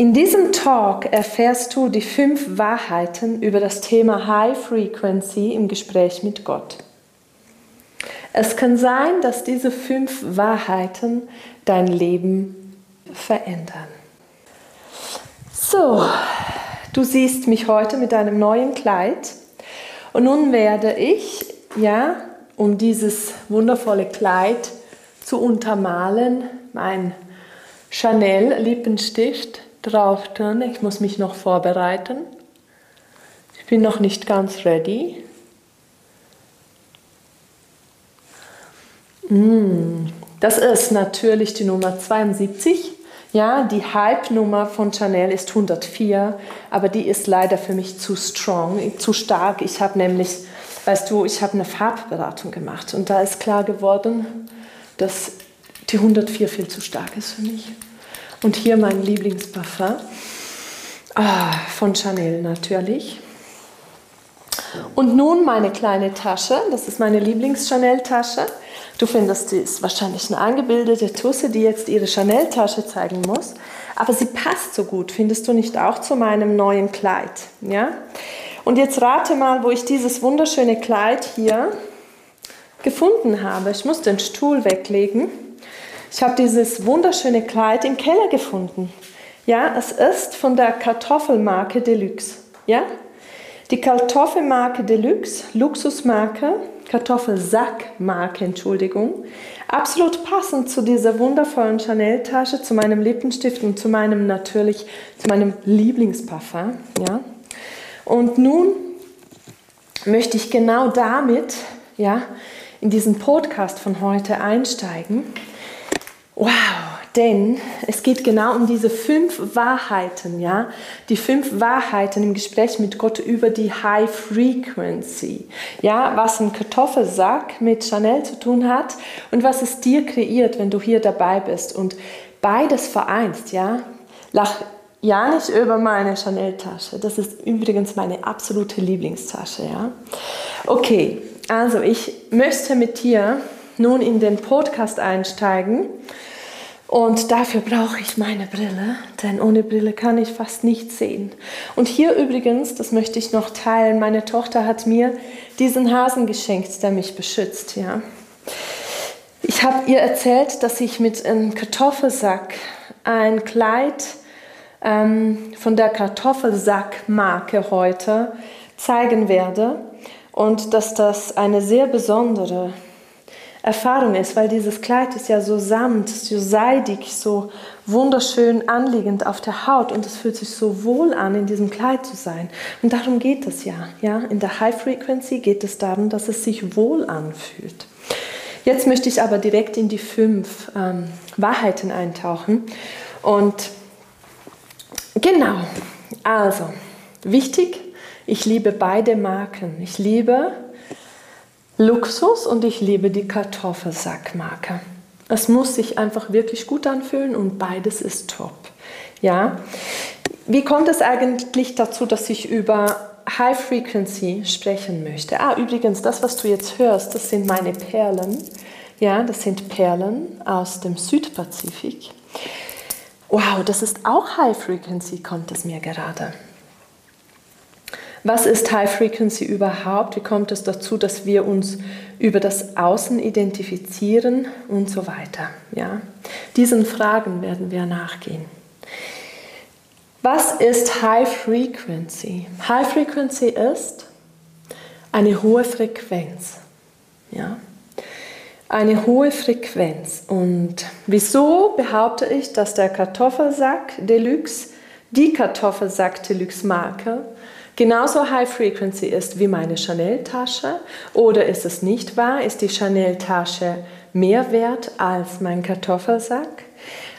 In diesem Talk erfährst du die fünf Wahrheiten über das Thema High Frequency im Gespräch mit Gott. Es kann sein, dass diese fünf Wahrheiten dein Leben verändern. So, du siehst mich heute mit einem neuen Kleid und nun werde ich, ja, um dieses wundervolle Kleid zu untermalen, mein Chanel Lippenstift drauf tun. Ich muss mich noch vorbereiten. Ich bin noch nicht ganz ready. Mm, das ist natürlich die Nummer 72. Ja, die Hype-Nummer von Chanel ist 104, aber die ist leider für mich zu strong, zu stark. Ich habe nämlich, weißt du, ich habe eine Farbberatung gemacht und da ist klar geworden, dass die 104 viel zu stark ist für mich. Und hier mein Lieblingsparfum ah, von Chanel natürlich. Und nun meine kleine Tasche, das ist meine Lieblings-Chanel-Tasche. Du findest, die ist wahrscheinlich eine angebildete Tusse, die jetzt ihre Chanel-Tasche zeigen muss. Aber sie passt so gut, findest du nicht auch zu meinem neuen Kleid? Ja? Und jetzt rate mal, wo ich dieses wunderschöne Kleid hier gefunden habe. Ich muss den Stuhl weglegen. Ich habe dieses wunderschöne Kleid im Keller gefunden. Ja, es ist von der Kartoffelmarke Deluxe. Ja? Die Kartoffelmarke Deluxe, Luxusmarke, Kartoffelsackmarke, Entschuldigung, absolut passend zu dieser wundervollen Chanel-Tasche, zu meinem Lippenstift und zu meinem natürlich, zu meinem Lieblingsparfum. Ja? Und nun möchte ich genau damit, ja, in diesen Podcast von heute einsteigen Wow, denn es geht genau um diese fünf Wahrheiten, ja, die fünf Wahrheiten im Gespräch mit Gott über die High Frequency, ja, was ein Kartoffelsack mit Chanel zu tun hat und was es dir kreiert, wenn du hier dabei bist und beides vereinst, ja. Lach ja nicht über meine Chanel-Tasche. Das ist übrigens meine absolute Lieblingstasche, ja. Okay, also ich möchte mit dir nun in den Podcast einsteigen und dafür brauche ich meine Brille, denn ohne Brille kann ich fast nichts sehen. Und hier übrigens, das möchte ich noch teilen, meine Tochter hat mir diesen Hasen geschenkt, der mich beschützt. Ja. Ich habe ihr erzählt, dass ich mit einem Kartoffelsack ein Kleid ähm, von der Kartoffelsackmarke heute zeigen werde und dass das eine sehr besondere Erfahrung ist, weil dieses Kleid ist ja so samt, so seidig, so wunderschön anliegend auf der Haut und es fühlt sich so wohl an, in diesem Kleid zu sein. Und darum geht es ja. ja? In der High Frequency geht es darum, dass es sich wohl anfühlt. Jetzt möchte ich aber direkt in die fünf ähm, Wahrheiten eintauchen. Und genau, also wichtig, ich liebe beide Marken. Ich liebe Luxus und ich liebe die Kartoffelsackmarke. Es muss sich einfach wirklich gut anfühlen und beides ist top. Ja? Wie kommt es eigentlich dazu, dass ich über High Frequency sprechen möchte? Ah, übrigens, das, was du jetzt hörst, das sind meine Perlen. Ja, das sind Perlen aus dem Südpazifik. Wow, das ist auch High Frequency, kommt es mir gerade. Was ist High Frequency überhaupt? Wie kommt es dazu, dass wir uns über das Außen identifizieren und so weiter? Ja? Diesen Fragen werden wir nachgehen. Was ist High Frequency? High Frequency ist eine hohe Frequenz. Ja? Eine hohe Frequenz. Und wieso behaupte ich, dass der Kartoffelsack Deluxe, die Kartoffelsack Deluxe Marke, genauso High Frequency ist wie meine Chanel-Tasche? Oder ist es nicht wahr? Ist die Chanel-Tasche mehr wert als mein Kartoffelsack?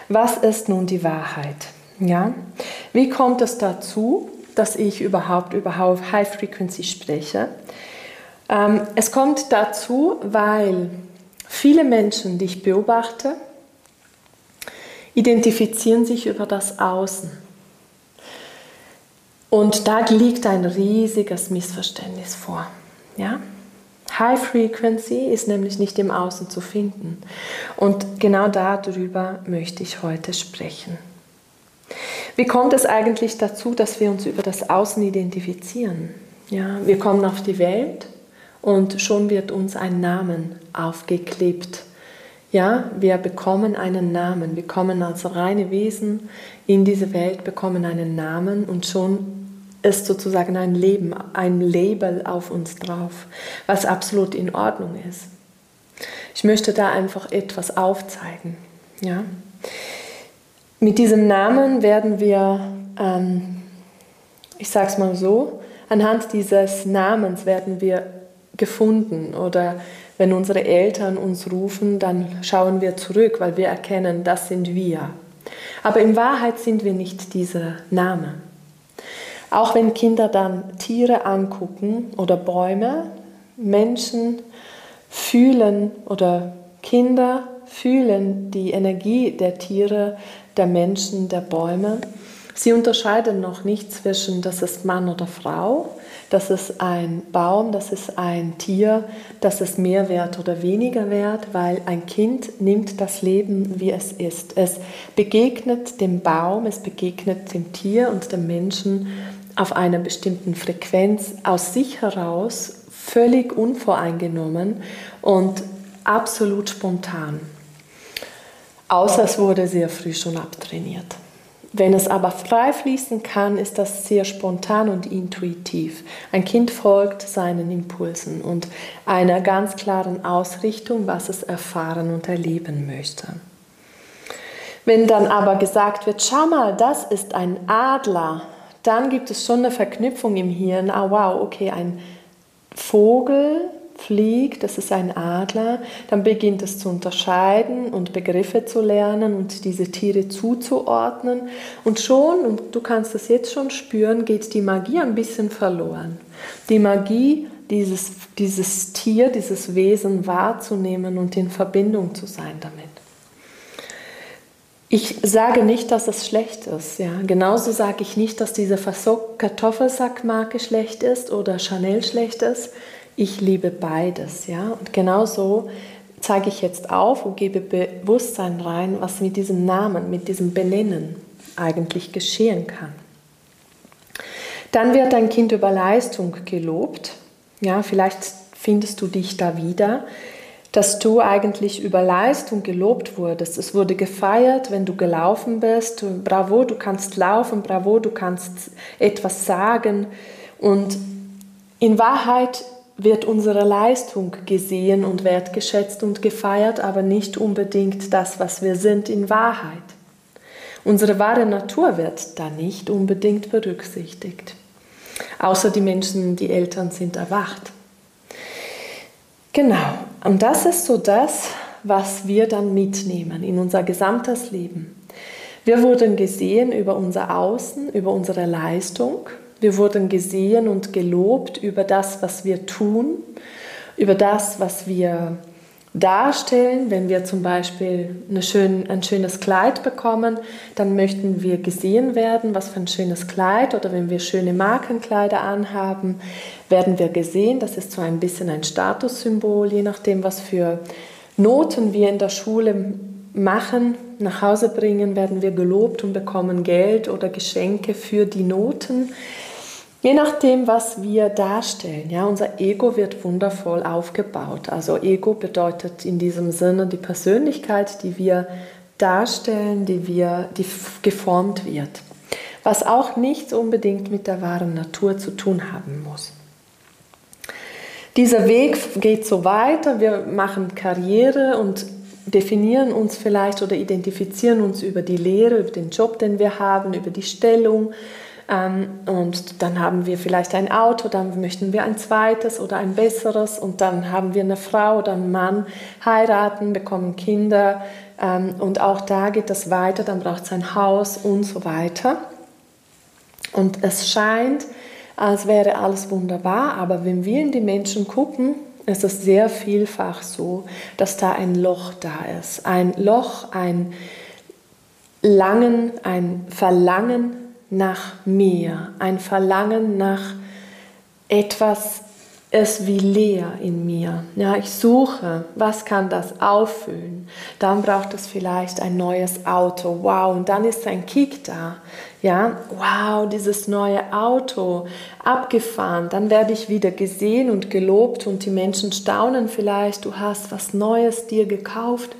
Was ist nun die Wahrheit? Ja? Wie kommt es dazu? dass ich überhaupt über High Frequency spreche. Ähm, es kommt dazu, weil viele Menschen, die ich beobachte, identifizieren sich über das Außen. Und da liegt ein riesiges Missverständnis vor. Ja? High Frequency ist nämlich nicht im Außen zu finden. Und genau darüber möchte ich heute sprechen. Wie kommt es eigentlich dazu, dass wir uns über das Außen identifizieren? Ja, wir kommen auf die Welt und schon wird uns ein Namen aufgeklebt. Ja, wir bekommen einen Namen. Wir kommen als reine Wesen in diese Welt, bekommen einen Namen und schon ist sozusagen ein Leben, ein Label auf uns drauf, was absolut in Ordnung ist. Ich möchte da einfach etwas aufzeigen. Ja? Mit diesem Namen werden wir, ähm, ich sage es mal so, anhand dieses Namens werden wir gefunden oder wenn unsere Eltern uns rufen, dann schauen wir zurück, weil wir erkennen, das sind wir. Aber in Wahrheit sind wir nicht dieser Name. Auch wenn Kinder dann Tiere angucken oder Bäume, Menschen fühlen oder Kinder fühlen die Energie der Tiere, der Menschen, der Bäume. Sie unterscheiden noch nicht zwischen, das ist Mann oder Frau, das ist ein Baum, das ist ein Tier, das ist mehr wert oder weniger wert, weil ein Kind nimmt das Leben, wie es ist. Es begegnet dem Baum, es begegnet dem Tier und dem Menschen auf einer bestimmten Frequenz aus sich heraus, völlig unvoreingenommen und absolut spontan. Außer es wurde sehr früh schon abtrainiert. Wenn es aber frei fließen kann, ist das sehr spontan und intuitiv. Ein Kind folgt seinen Impulsen und einer ganz klaren Ausrichtung, was es erfahren und erleben möchte. Wenn dann aber gesagt wird, schau mal, das ist ein Adler, dann gibt es schon eine Verknüpfung im Hirn. Ah, wow, okay, ein Vogel fliegt, das ist ein Adler, dann beginnt es zu unterscheiden und Begriffe zu lernen und diese Tiere zuzuordnen. Und schon, und du kannst das jetzt schon spüren, geht die Magie ein bisschen verloren. Die Magie, dieses, dieses Tier, dieses Wesen wahrzunehmen und in Verbindung zu sein damit. Ich sage nicht, dass es schlecht ist. Ja. Genauso sage ich nicht, dass diese Kartoffelsackmarke schlecht ist oder Chanel schlecht ist. Ich liebe beides. Ja. Und genauso zeige ich jetzt auf und gebe Bewusstsein rein, was mit diesem Namen, mit diesem Benennen eigentlich geschehen kann. Dann wird dein Kind über Leistung gelobt. Ja, vielleicht findest du dich da wieder dass du eigentlich über Leistung gelobt wurdest. Es wurde gefeiert, wenn du gelaufen bist. Bravo, du kannst laufen, bravo, du kannst etwas sagen. Und in Wahrheit wird unsere Leistung gesehen und wertgeschätzt und gefeiert, aber nicht unbedingt das, was wir sind in Wahrheit. Unsere wahre Natur wird da nicht unbedingt berücksichtigt. Außer die Menschen, die Eltern sind erwacht. Genau, und das ist so das, was wir dann mitnehmen in unser gesamtes Leben. Wir wurden gesehen über unser Außen, über unsere Leistung. Wir wurden gesehen und gelobt über das, was wir tun, über das, was wir darstellen. Wenn wir zum Beispiel schön, ein schönes Kleid bekommen, dann möchten wir gesehen werden, was für ein schönes Kleid. Oder wenn wir schöne Markenkleider anhaben, werden wir gesehen. Das ist so ein bisschen ein Statussymbol, je nachdem, was für Noten wir in der Schule machen, nach Hause bringen, werden wir gelobt und bekommen Geld oder Geschenke für die Noten. Je nachdem, was wir darstellen, ja, unser Ego wird wundervoll aufgebaut. Also Ego bedeutet in diesem Sinne die Persönlichkeit, die wir darstellen, die wir, die geformt wird. Was auch nicht unbedingt mit der wahren Natur zu tun haben muss. Dieser Weg geht so weiter, wir machen Karriere und definieren uns vielleicht oder identifizieren uns über die Lehre, über den Job, den wir haben, über die Stellung, und dann haben wir vielleicht ein Auto, dann möchten wir ein zweites oder ein besseres und dann haben wir eine Frau oder einen Mann, heiraten, bekommen Kinder ähm, und auch da geht das weiter, dann braucht es ein Haus und so weiter. Und es scheint, als wäre alles wunderbar, aber wenn wir in die Menschen gucken, ist es sehr vielfach so, dass da ein Loch da ist. Ein Loch, ein Langen, ein Verlangen nach mehr, ein Verlangen nach etwas ist wie leer in mir. Ja, ich suche, was kann das auffüllen? Dann braucht es vielleicht ein neues Auto. Wow, und dann ist ein Kick da. Ja, wow, dieses neue Auto abgefahren. Dann werde ich wieder gesehen und gelobt und die Menschen staunen vielleicht, du hast was Neues dir gekauft.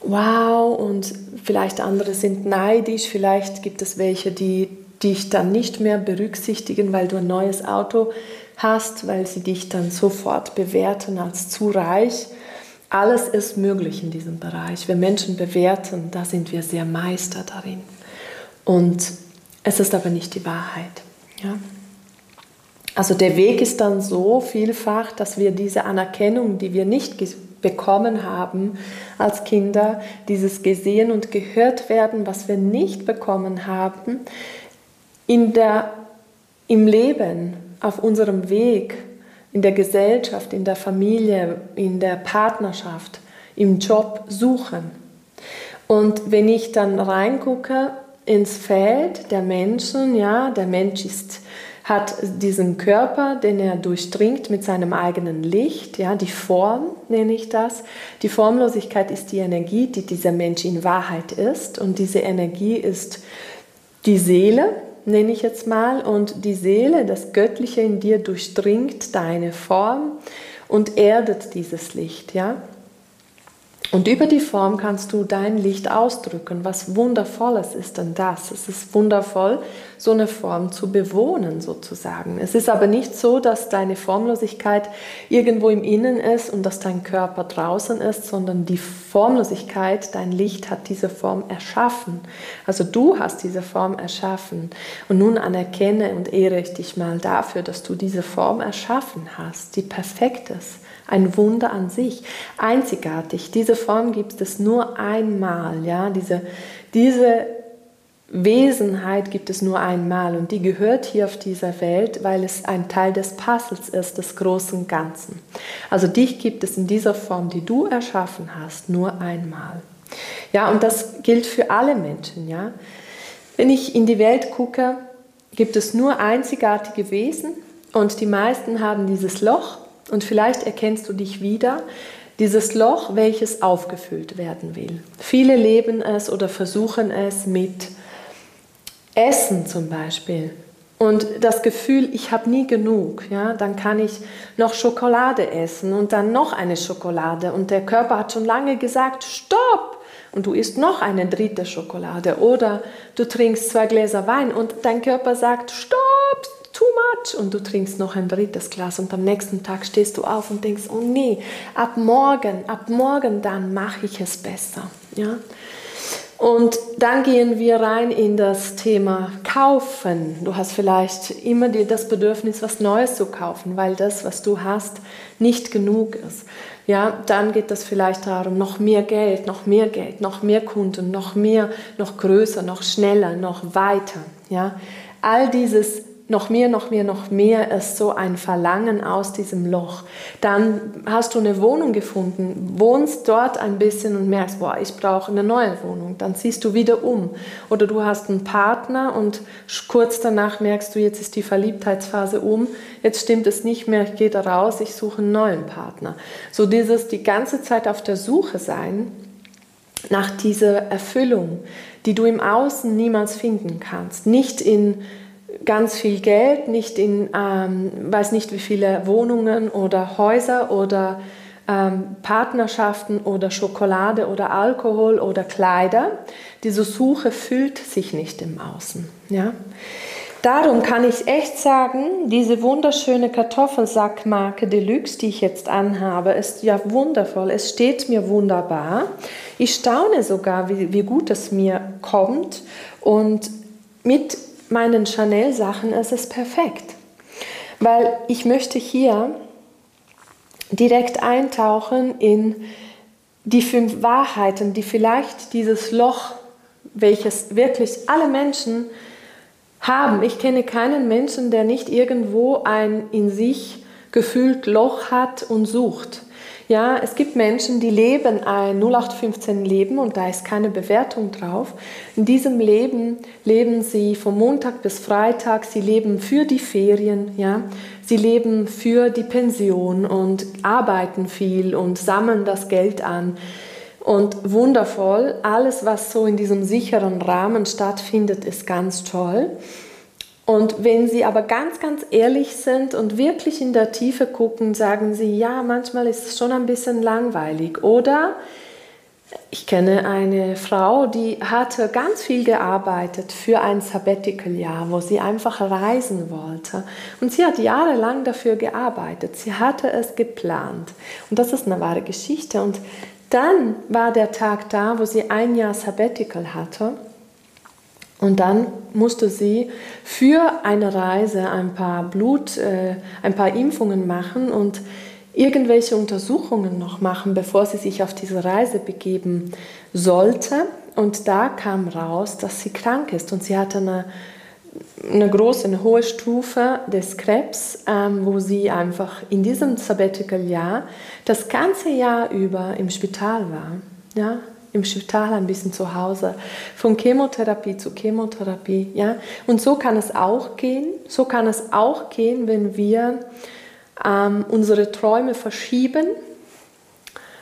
Wow, und vielleicht andere sind neidisch, vielleicht gibt es welche, die dich dann nicht mehr berücksichtigen, weil du ein neues Auto hast, weil sie dich dann sofort bewerten als zu reich. Alles ist möglich in diesem Bereich. Wir Menschen bewerten, da sind wir sehr Meister darin. Und es ist aber nicht die Wahrheit. Ja? Also der Weg ist dann so vielfach, dass wir diese Anerkennung, die wir nicht bekommen haben als Kinder, dieses gesehen und gehört werden, was wir nicht bekommen haben, in der, im Leben auf unserem Weg in der Gesellschaft, in der Familie, in der Partnerschaft, im Job suchen. Und wenn ich dann reingucke ins Feld der Menschen, ja, der Mensch ist, hat diesen Körper, den er durchdringt mit seinem eigenen Licht, ja, die Form nenne ich das. Die Formlosigkeit ist die Energie, die dieser Mensch in Wahrheit ist. Und diese Energie ist die Seele, nenne ich jetzt mal, und die Seele, das Göttliche in dir durchdringt deine Form und erdet dieses Licht, ja. Und über die Form kannst du dein Licht ausdrücken. Was wundervolles ist denn das? Es ist wundervoll, so eine Form zu bewohnen sozusagen. Es ist aber nicht so, dass deine Formlosigkeit irgendwo im Innen ist und dass dein Körper draußen ist, sondern die Formlosigkeit, dein Licht hat diese Form erschaffen. Also du hast diese Form erschaffen. Und nun anerkenne und ehre ich dich mal dafür, dass du diese Form erschaffen hast, die perfekt ist ein Wunder an sich, einzigartig. Diese Form gibt es nur einmal, ja, diese, diese Wesenheit gibt es nur einmal und die gehört hier auf dieser Welt, weil es ein Teil des Puzzles ist, des großen Ganzen. Also dich gibt es in dieser Form, die du erschaffen hast, nur einmal. Ja, und das gilt für alle Menschen, ja. Wenn ich in die Welt gucke, gibt es nur einzigartige Wesen und die meisten haben dieses Loch und vielleicht erkennst du dich wieder, dieses Loch, welches aufgefüllt werden will. Viele leben es oder versuchen es mit Essen zum Beispiel. Und das Gefühl, ich habe nie genug, ja, dann kann ich noch Schokolade essen und dann noch eine Schokolade. Und der Körper hat schon lange gesagt, stopp! Und du isst noch eine dritte Schokolade. Oder du trinkst zwei Gläser Wein und dein Körper sagt, stopp! Too much und du trinkst noch ein drittes Glas und am nächsten Tag stehst du auf und denkst, oh nee, ab morgen, ab morgen dann mache ich es besser. Ja? Und dann gehen wir rein in das Thema Kaufen. Du hast vielleicht immer das Bedürfnis, was Neues zu kaufen, weil das, was du hast, nicht genug ist. Ja, dann geht es vielleicht darum, noch mehr Geld, noch mehr Geld, noch mehr Kunden, noch mehr, noch größer, noch schneller, noch weiter. Ja, all dieses noch mehr, noch mehr, noch mehr ist so ein Verlangen aus diesem Loch. Dann hast du eine Wohnung gefunden, wohnst dort ein bisschen und merkst, boah, ich brauche eine neue Wohnung. Dann ziehst du wieder um. Oder du hast einen Partner und kurz danach merkst du, jetzt ist die Verliebtheitsphase um, jetzt stimmt es nicht mehr, ich gehe da raus, ich suche einen neuen Partner. So dieses die ganze Zeit auf der Suche sein nach dieser Erfüllung, die du im Außen niemals finden kannst. Nicht in ganz viel Geld, nicht in, ähm, weiß nicht wie viele Wohnungen oder Häuser oder ähm, Partnerschaften oder Schokolade oder Alkohol oder Kleider. Diese Suche füllt sich nicht im Außen. Ja? Darum kann ich echt sagen, diese wunderschöne Kartoffelsackmarke Deluxe, die ich jetzt anhabe, ist ja wundervoll. Es steht mir wunderbar. Ich staune sogar, wie, wie gut es mir kommt. Und mit meinen Chanel-Sachen ist es perfekt. Weil ich möchte hier direkt eintauchen in die fünf Wahrheiten, die vielleicht dieses Loch, welches wirklich alle Menschen haben. Ich kenne keinen Menschen, der nicht irgendwo ein in sich gefühlt Loch hat und sucht. Ja, es gibt Menschen, die leben ein 0815 Leben und da ist keine Bewertung drauf. In diesem Leben leben sie von Montag bis Freitag, sie leben für die Ferien, ja. Sie leben für die Pension und arbeiten viel und sammeln das Geld an. Und wundervoll, alles, was so in diesem sicheren Rahmen stattfindet, ist ganz toll. Und wenn Sie aber ganz, ganz ehrlich sind und wirklich in der Tiefe gucken, sagen Sie, ja, manchmal ist es schon ein bisschen langweilig. Oder ich kenne eine Frau, die hatte ganz viel gearbeitet für ein Sabbatical-Jahr, wo sie einfach reisen wollte. Und sie hat jahrelang dafür gearbeitet. Sie hatte es geplant. Und das ist eine wahre Geschichte. Und dann war der Tag da, wo sie ein Jahr Sabbatical hatte. Und dann musste sie für eine Reise ein paar Blut, äh, ein paar Impfungen machen und irgendwelche Untersuchungen noch machen, bevor sie sich auf diese Reise begeben sollte. Und da kam raus, dass sie krank ist und sie hatte eine, eine große, eine hohe Stufe des Krebs, ähm, wo sie einfach in diesem Sabbatical-Jahr das ganze Jahr über im Spital war. Ja, im Spital, ein bisschen zu Hause, von Chemotherapie zu Chemotherapie. Ja? Und so kann es auch gehen. So kann es auch gehen, wenn wir ähm, unsere Träume verschieben,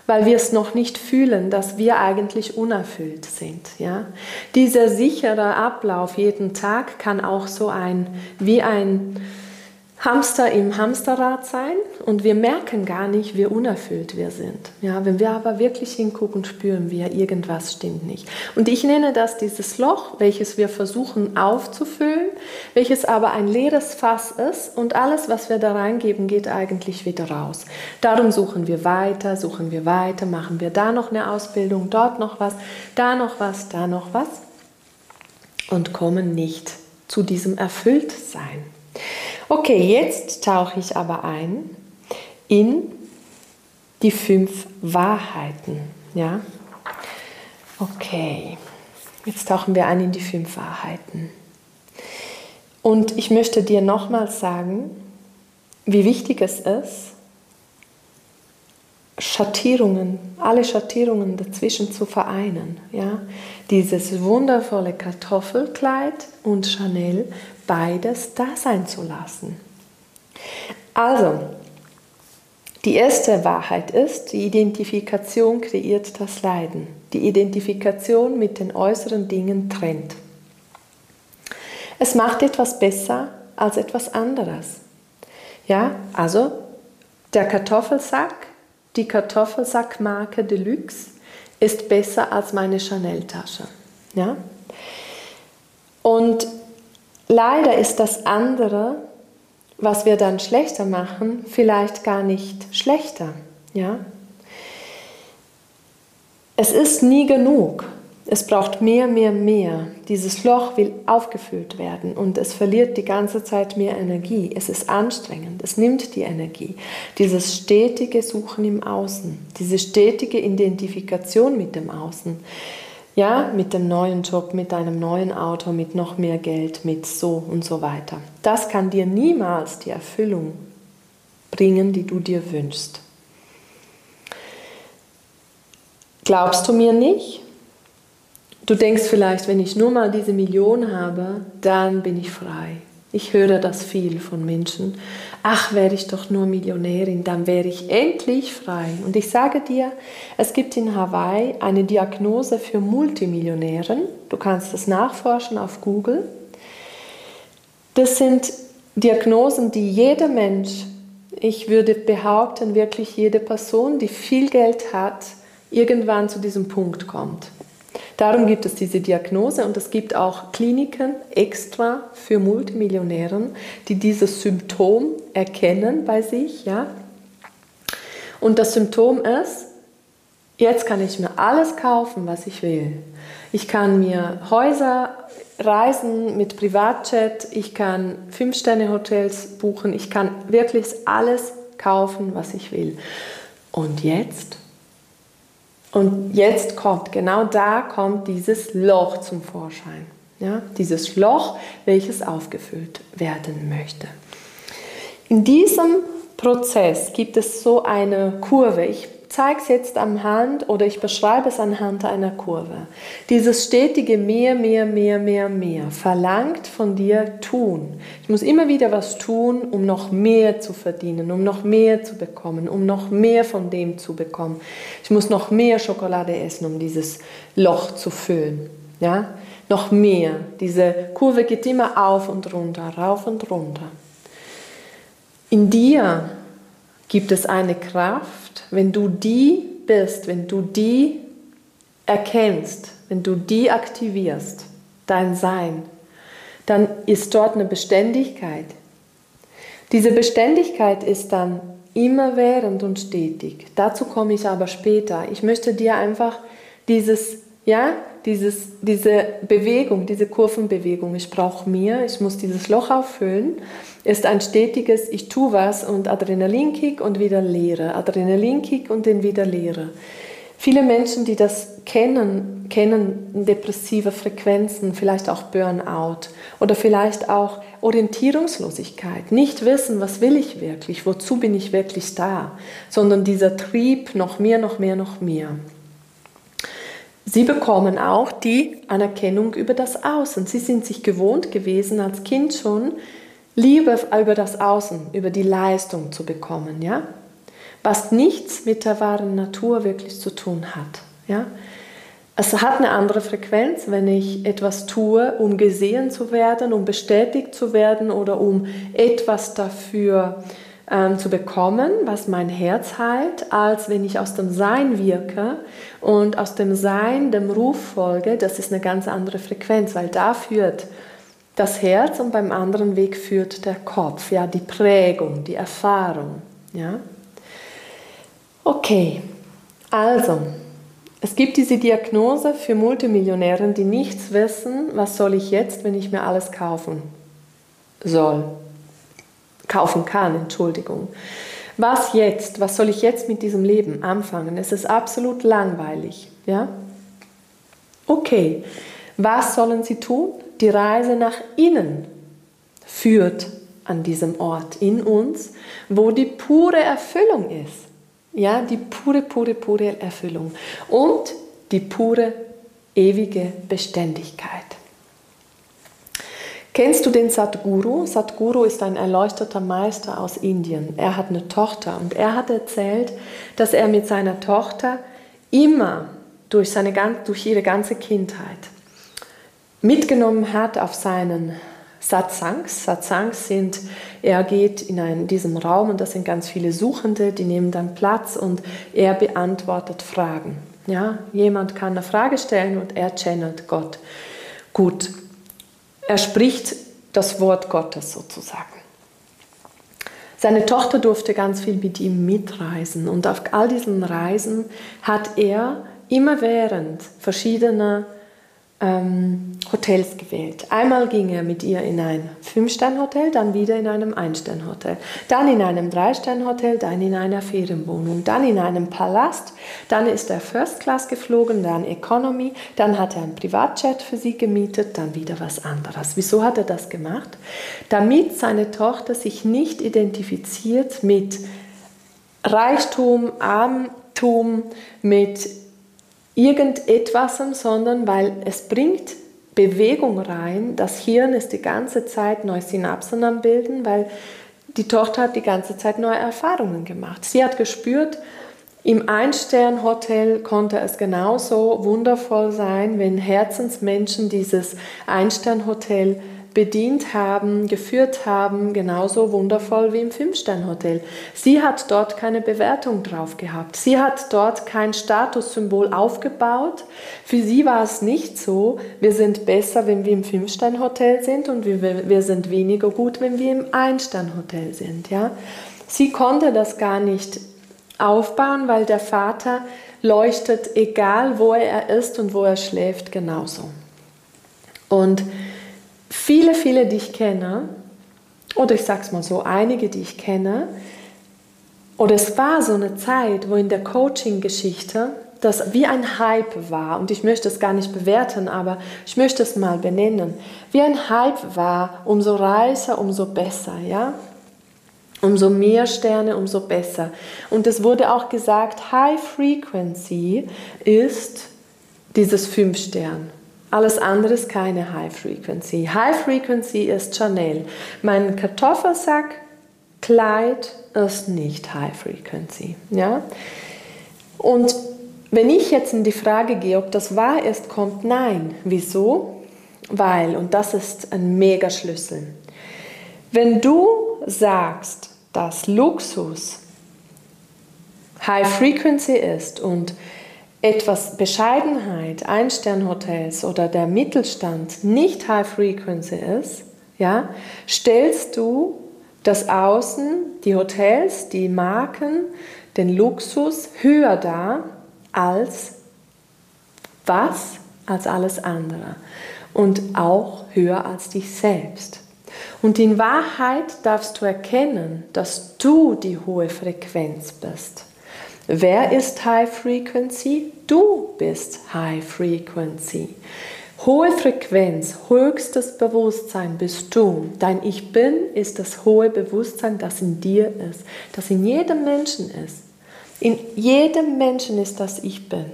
weil wir es noch nicht fühlen, dass wir eigentlich unerfüllt sind. Ja? Dieser sichere Ablauf jeden Tag kann auch so ein, wie ein Hamster im Hamsterrad sein und wir merken gar nicht, wie unerfüllt wir sind. Ja, wenn wir aber wirklich hingucken, spüren wir, irgendwas stimmt nicht. Und ich nenne das dieses Loch, welches wir versuchen aufzufüllen, welches aber ein leeres Fass ist und alles, was wir da reingeben, geht eigentlich wieder raus. Darum suchen wir weiter, suchen wir weiter, machen wir da noch eine Ausbildung, dort noch was, da noch was, da noch was und kommen nicht zu diesem Erfülltsein. Okay, jetzt tauche ich aber ein in die fünf Wahrheiten. Ja? Okay, jetzt tauchen wir ein in die fünf Wahrheiten. Und ich möchte dir nochmals sagen, wie wichtig es ist, Schattierungen, alle Schattierungen dazwischen zu vereinen. Ja? Dieses wundervolle Kartoffelkleid und Chanel beides da sein zu lassen. Also, die erste Wahrheit ist, die Identifikation kreiert das Leiden. Die Identifikation mit den äußeren Dingen trennt. Es macht etwas besser als etwas anderes. Ja, also der Kartoffelsack, die Kartoffelsackmarke Deluxe ist besser als meine Chanel-Tasche. Ja? Und Leider ist das andere, was wir dann schlechter machen, vielleicht gar nicht schlechter. Ja? Es ist nie genug. Es braucht mehr, mehr, mehr. Dieses Loch will aufgefüllt werden und es verliert die ganze Zeit mehr Energie. Es ist anstrengend, es nimmt die Energie. Dieses stetige Suchen im Außen, diese stetige Identifikation mit dem Außen, ja, mit dem neuen Job, mit einem neuen Auto, mit noch mehr Geld, mit so und so weiter. Das kann dir niemals die Erfüllung bringen, die du dir wünschst. Glaubst du mir nicht? Du denkst vielleicht, wenn ich nur mal diese Million habe, dann bin ich frei. Ich höre das viel von Menschen. Ach, wäre ich doch nur Millionärin, dann wäre ich endlich frei. Und ich sage dir, es gibt in Hawaii eine Diagnose für Multimillionären. Du kannst es nachforschen auf Google. Das sind Diagnosen, die jeder Mensch, ich würde behaupten, wirklich jede Person, die viel Geld hat, irgendwann zu diesem Punkt kommt. Darum gibt es diese Diagnose und es gibt auch Kliniken extra für Multimillionären, die dieses Symptom erkennen bei sich. Ja? Und das Symptom ist, jetzt kann ich mir alles kaufen, was ich will. Ich kann mir Häuser, Reisen mit Privatjet, ich kann Fünf-Sterne-Hotels buchen, ich kann wirklich alles kaufen, was ich will. Und jetzt und jetzt kommt, genau da kommt dieses Loch zum Vorschein. Ja, dieses Loch, welches aufgefüllt werden möchte. In diesem Prozess gibt es so eine Kurve. Ich zeige es jetzt am Hand oder ich beschreibe es anhand einer Kurve. Dieses stetige mehr, mehr, mehr, mehr, mehr verlangt von dir tun. Ich muss immer wieder was tun, um noch mehr zu verdienen, um noch mehr zu bekommen, um noch mehr von dem zu bekommen. Ich muss noch mehr Schokolade essen, um dieses Loch zu füllen. Ja? Noch mehr. Diese Kurve geht immer auf und runter, rauf und runter. In dir gibt es eine Kraft, wenn du die bist, wenn du die erkennst, wenn du die aktivierst, dein Sein, dann ist dort eine Beständigkeit. Diese Beständigkeit ist dann immerwährend und stetig. Dazu komme ich aber später. Ich möchte dir einfach dieses, ja, dieses, diese Bewegung, diese Kurvenbewegung, ich brauche mehr, ich muss dieses Loch auffüllen ist ein stetiges, ich tue was und Adrenalinkick und wieder leere, Adrenalinkick und den wieder leere. Viele Menschen, die das kennen, kennen depressive Frequenzen, vielleicht auch Burnout oder vielleicht auch Orientierungslosigkeit, nicht wissen, was will ich wirklich, wozu bin ich wirklich da, sondern dieser Trieb noch mehr, noch mehr, noch mehr. Sie bekommen auch die Anerkennung über das Außen. Sie sind sich gewohnt gewesen, als Kind schon Liebe über das Außen, über die Leistung zu bekommen, ja? Was nichts mit der wahren Natur wirklich zu tun hat, ja? Es hat eine andere Frequenz, wenn ich etwas tue, um gesehen zu werden, um bestätigt zu werden oder um etwas dafür ähm, zu bekommen, was mein Herz heilt, als wenn ich aus dem Sein wirke und aus dem Sein dem Ruf folge. Das ist eine ganz andere Frequenz, weil da führt das Herz und beim anderen Weg führt der Kopf, ja, die Prägung, die Erfahrung, ja. Okay, also, es gibt diese Diagnose für Multimillionäre, die nichts wissen, was soll ich jetzt, wenn ich mir alles kaufen soll, kaufen kann, Entschuldigung. Was jetzt? Was soll ich jetzt mit diesem Leben anfangen? Es ist absolut langweilig, ja? Okay, was sollen sie tun? die Reise nach innen führt an diesem Ort in uns, wo die pure Erfüllung ist. Ja, die pure, pure, pure Erfüllung und die pure, ewige Beständigkeit. Kennst du den Sadhguru? Sadhguru ist ein erleuchteter Meister aus Indien. Er hat eine Tochter und er hat erzählt, dass er mit seiner Tochter immer durch, seine, durch ihre ganze Kindheit mitgenommen hat auf seinen Satsangs. Satsangs sind, er geht in einen, diesem Raum und das sind ganz viele Suchende, die nehmen dann Platz und er beantwortet Fragen. Ja, jemand kann eine Frage stellen und er channelt Gott. Gut, er spricht das Wort Gottes sozusagen. Seine Tochter durfte ganz viel mit ihm mitreisen und auf all diesen Reisen hat er immerwährend verschiedene ähm, Hotels gewählt. Einmal ging er mit ihr in ein Fünf-Stern-Hotel, dann wieder in einem Ein-Stern-Hotel, dann in einem Drei-Stern-Hotel, dann in einer Ferienwohnung, dann in einem Palast, dann ist er First Class geflogen, dann Economy, dann hat er ein Privatjet für sie gemietet, dann wieder was anderes. Wieso hat er das gemacht? Damit seine Tochter sich nicht identifiziert mit Reichtum, Armtum, mit irgendetwas, sondern weil es bringt Bewegung rein. Das Hirn ist die ganze Zeit neue Synapsen am Bilden, weil die Tochter hat die ganze Zeit neue Erfahrungen gemacht. Sie hat gespürt, im Einstern-Hotel konnte es genauso wundervoll sein, wenn Herzensmenschen dieses Einstern-Hotel bedient haben, geführt haben, genauso wundervoll wie im Fünf-Stern-Hotel. Sie hat dort keine Bewertung drauf gehabt. Sie hat dort kein Statussymbol aufgebaut. Für sie war es nicht so, wir sind besser, wenn wir im Fünf-Stern-Hotel sind und wir, wir sind weniger gut, wenn wir im Ein-Stern-Hotel sind. Ja? Sie konnte das gar nicht aufbauen, weil der Vater leuchtet, egal wo er ist und wo er schläft, genauso. Und viele, viele, die ich kenne, oder ich sage es mal so, einige, die ich kenne, oder es war so eine Zeit, wo in der Coaching-Geschichte das wie ein Hype war, und ich möchte es gar nicht bewerten, aber ich möchte es mal benennen, wie ein Hype war, umso reicher, umso besser, ja? Umso mehr Sterne, umso besser. Und es wurde auch gesagt, High Frequency ist dieses fünf Stern. Alles andere ist keine High Frequency. High Frequency ist Chanel. Mein Kartoffelsack, Kleid ist nicht High Frequency. Ja? Und wenn ich jetzt in die Frage gehe, ob das wahr ist, kommt nein. Wieso? Weil, und das ist ein Megaschlüssel, wenn du sagst, dass Luxus High Frequency ist und etwas Bescheidenheit, Einsternhotels oder der Mittelstand nicht High Frequency ist, ja, stellst du das Außen, die Hotels, die Marken, den Luxus höher dar als was? Als alles andere. Und auch höher als dich selbst. Und in Wahrheit darfst du erkennen, dass du die hohe Frequenz bist. Wer ist High Frequency? Du bist High Frequency. Hohe Frequenz, höchstes Bewusstsein bist du. Dein Ich Bin ist das hohe Bewusstsein, das in dir ist, das in jedem Menschen ist. In jedem Menschen ist das Ich Bin.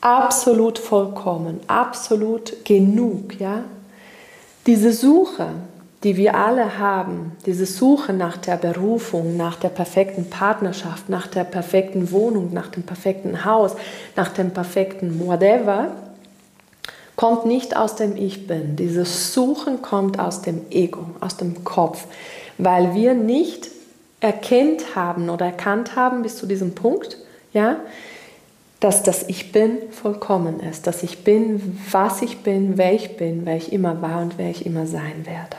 Absolut vollkommen, absolut genug, ja? Diese Suche, die wir alle haben, diese Suche nach der Berufung, nach der perfekten Partnerschaft, nach der perfekten Wohnung, nach dem perfekten Haus, nach dem perfekten whatever, kommt nicht aus dem Ich bin. Dieses Suchen kommt aus dem Ego, aus dem Kopf, weil wir nicht erkennt haben oder erkannt haben bis zu diesem Punkt, ja, dass das Ich Bin vollkommen ist, dass ich bin, was ich bin, wer ich bin, wer ich immer war und wer ich immer sein werde.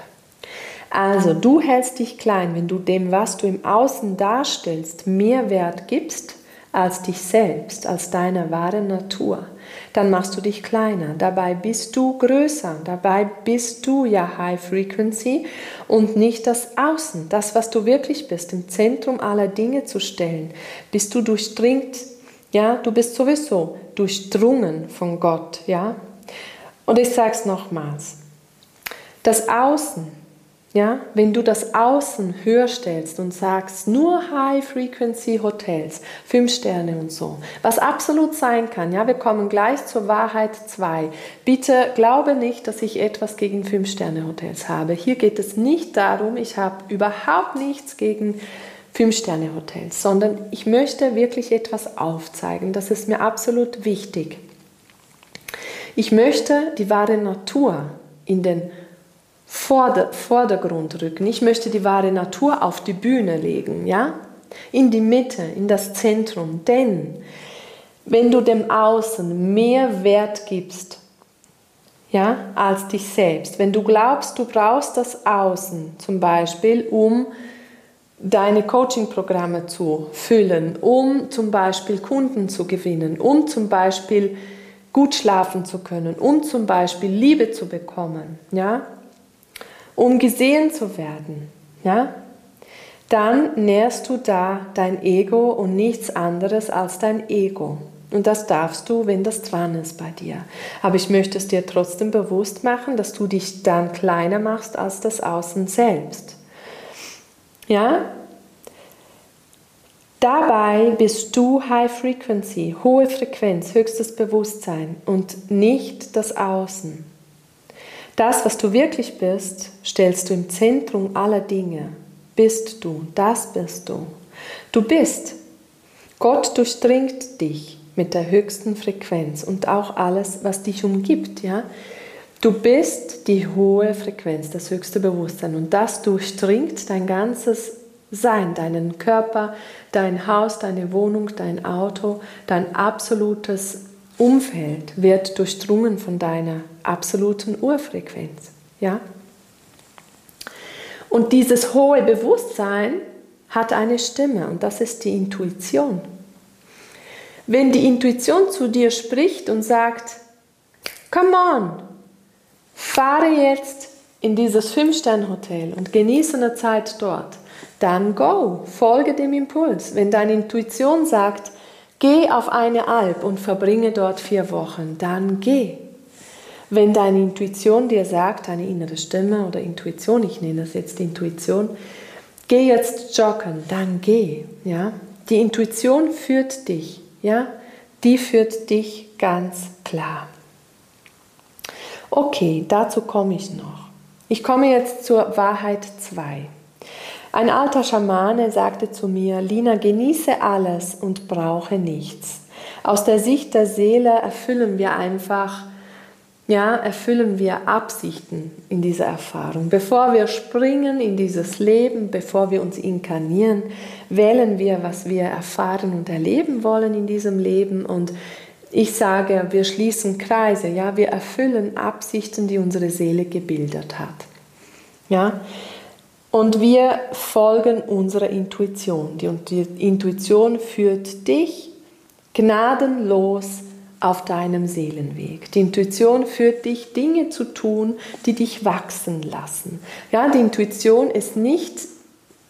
Also, du hältst dich klein, wenn du dem, was du im Außen darstellst, mehr Wert gibst als dich selbst, als deine wahre Natur. Dann machst du dich kleiner. Dabei bist du größer. Dabei bist du ja High Frequency und nicht das Außen, das, was du wirklich bist, im Zentrum aller Dinge zu stellen. Bist du durchdringt, ja, du bist sowieso durchdrungen von Gott, ja. Und ich sage es nochmals. Das Außen ja, wenn du das Außen höher stellst und sagst, nur High-Frequency-Hotels, fünf Sterne und so, was absolut sein kann, ja, wir kommen gleich zur Wahrheit 2. Bitte glaube nicht, dass ich etwas gegen Fünf-Sterne-Hotels habe. Hier geht es nicht darum, ich habe überhaupt nichts gegen Fünf-Sterne-Hotels, sondern ich möchte wirklich etwas aufzeigen. Das ist mir absolut wichtig. Ich möchte die wahre Natur in den Vordergrund rücken. Ich möchte die wahre Natur auf die Bühne legen, ja? In die Mitte, in das Zentrum. Denn wenn du dem Außen mehr Wert gibst, ja, als dich selbst, wenn du glaubst, du brauchst das Außen zum Beispiel, um deine Coaching-Programme zu füllen, um zum Beispiel Kunden zu gewinnen, um zum Beispiel gut schlafen zu können, um zum Beispiel Liebe zu bekommen, ja, um gesehen zu werden, ja, dann nährst du da dein Ego und nichts anderes als dein Ego. Und das darfst du, wenn das dran ist bei dir. Aber ich möchte es dir trotzdem bewusst machen, dass du dich dann kleiner machst als das Außen selbst. Ja? Dabei bist du High Frequency, hohe Frequenz, höchstes Bewusstsein und nicht das Außen. Das, was du wirklich bist, stellst du im Zentrum aller Dinge. Bist du, das bist du. Du bist. Gott durchdringt dich mit der höchsten Frequenz und auch alles, was dich umgibt, ja? Du bist die hohe Frequenz, das höchste Bewusstsein und das durchdringt dein ganzes Sein, deinen Körper, dein Haus, deine Wohnung, dein Auto, dein absolutes Umfeld wird durchdrungen von deiner absoluten Urfrequenz. Ja? Und dieses hohe Bewusstsein hat eine Stimme und das ist die Intuition. Wenn die Intuition zu dir spricht und sagt, come on, fahre jetzt in dieses Fünf-Sterne-Hotel und genieße eine Zeit dort, dann go, folge dem Impuls. Wenn deine Intuition sagt, Geh auf eine Alp und verbringe dort vier Wochen, dann geh. Wenn deine Intuition dir sagt, deine innere Stimme oder Intuition, ich nenne das jetzt Intuition, geh jetzt joggen, dann geh. Ja? Die Intuition führt dich, ja? die führt dich ganz klar. Okay, dazu komme ich noch. Ich komme jetzt zur Wahrheit 2. Ein alter Schamane sagte zu mir, Lina, genieße alles und brauche nichts. Aus der Sicht der Seele erfüllen wir einfach ja, erfüllen wir Absichten in dieser Erfahrung. Bevor wir springen in dieses Leben, bevor wir uns inkarnieren, wählen wir, was wir erfahren und erleben wollen in diesem Leben. Und ich sage, wir schließen Kreise, ja, wir erfüllen Absichten, die unsere Seele gebildet hat. Ja, und wir folgen unserer Intuition. Die, Intuition führt dich gnadenlos auf deinem Seelenweg. Die Intuition führt dich, Dinge zu tun, die dich wachsen lassen. Ja, die Intuition ist nicht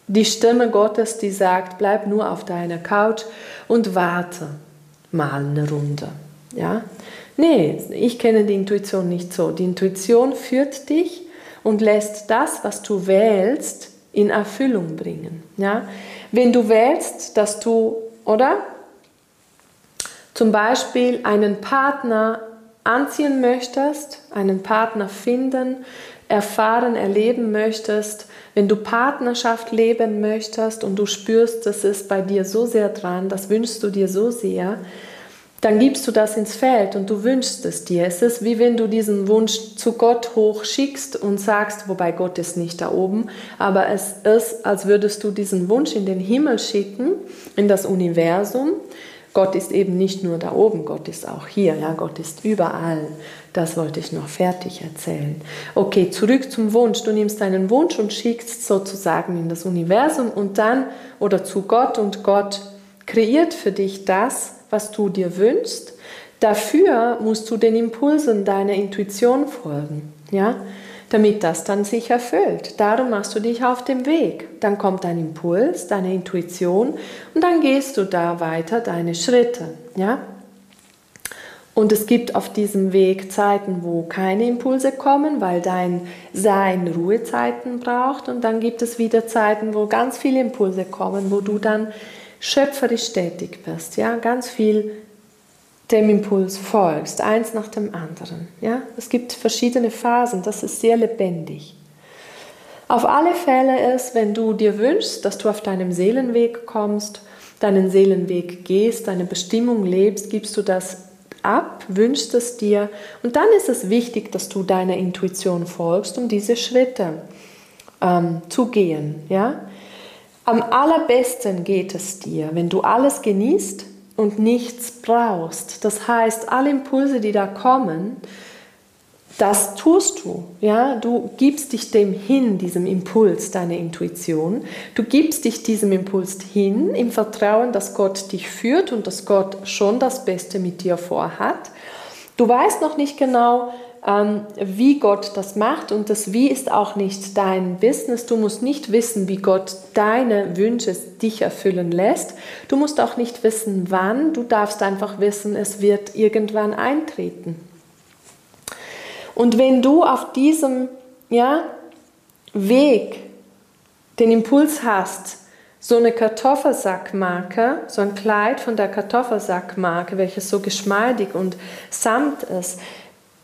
die Stimme Gottes, die sagt, bleib nur auf deiner Couch und warte mal eine Runde. Ja? Nee, ich kenne die Intuition nicht so. Die Intuition führt dich und lässt das, was du wählst, in Erfüllung bringen. Ja? Wenn du wählst, dass du, oder? Zum Beispiel einen Partner anziehen möchtest, einen Partner finden, erfahren, erleben möchtest, wenn du Partnerschaft leben möchtest und du spürst, das ist bei dir so sehr dran, das wünschst du dir so sehr, dann gibst du das ins Feld und du wünschst es dir. Es ist wie wenn du diesen Wunsch zu Gott hochschickst und sagst, wobei Gott ist nicht da oben, aber es ist, als würdest du diesen Wunsch in den Himmel schicken, in das Universum Gott ist eben nicht nur da oben, Gott ist auch hier, ja, Gott ist überall. Das wollte ich noch fertig erzählen. Okay, zurück zum Wunsch. Du nimmst deinen Wunsch und schickst sozusagen in das Universum und dann oder zu Gott und Gott kreiert für dich das, was du dir wünschst. Dafür musst du den Impulsen deiner Intuition folgen, ja? Damit das dann sich erfüllt. Darum machst du dich auf dem Weg. Dann kommt dein Impuls, deine Intuition und dann gehst du da weiter deine Schritte. Ja? Und es gibt auf diesem Weg Zeiten, wo keine Impulse kommen, weil dein Sein Ruhezeiten braucht. Und dann gibt es wieder Zeiten, wo ganz viele Impulse kommen, wo du dann schöpferisch tätig wirst. Ja? Ganz viel dem Impuls folgst, eins nach dem anderen. Ja? Es gibt verschiedene Phasen, das ist sehr lebendig. Auf alle Fälle ist, wenn du dir wünschst, dass du auf deinem Seelenweg kommst, deinen Seelenweg gehst, deine Bestimmung lebst, gibst du das ab, wünschst es dir und dann ist es wichtig, dass du deiner Intuition folgst, um diese Schritte ähm, zu gehen. Ja? Am allerbesten geht es dir, wenn du alles genießt, und nichts brauchst. Das heißt, alle Impulse, die da kommen, das tust du, ja, du gibst dich dem hin, diesem Impuls, deiner Intuition. Du gibst dich diesem Impuls hin im Vertrauen, dass Gott dich führt und dass Gott schon das Beste mit dir vorhat. Du weißt noch nicht genau, wie Gott das macht und das Wie ist auch nicht dein Business. Du musst nicht wissen, wie Gott deine Wünsche dich erfüllen lässt. Du musst auch nicht wissen, wann. Du darfst einfach wissen, es wird irgendwann eintreten. Und wenn du auf diesem ja, Weg den Impuls hast, so eine Kartoffelsackmarke, so ein Kleid von der Kartoffelsackmarke, welches so geschmeidig und samt ist,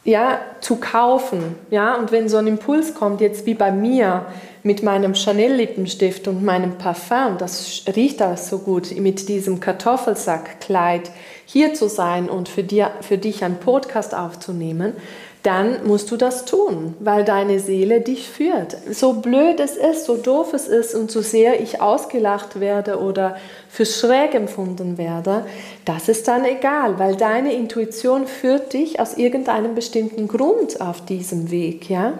ja, zu kaufen. Ja? Und wenn so ein Impuls kommt, jetzt wie bei mir mit meinem Chanel-Lippenstift und meinem Parfum, das riecht alles so gut, mit diesem Kartoffelsackkleid hier zu sein und für, dir, für dich einen Podcast aufzunehmen, dann musst du das tun, weil deine Seele dich führt. So blöd es ist, so doof es ist und so sehr ich ausgelacht werde oder für schräg empfunden werde, das ist dann egal, weil deine Intuition führt dich aus irgendeinem bestimmten Grund auf diesem Weg. Ja?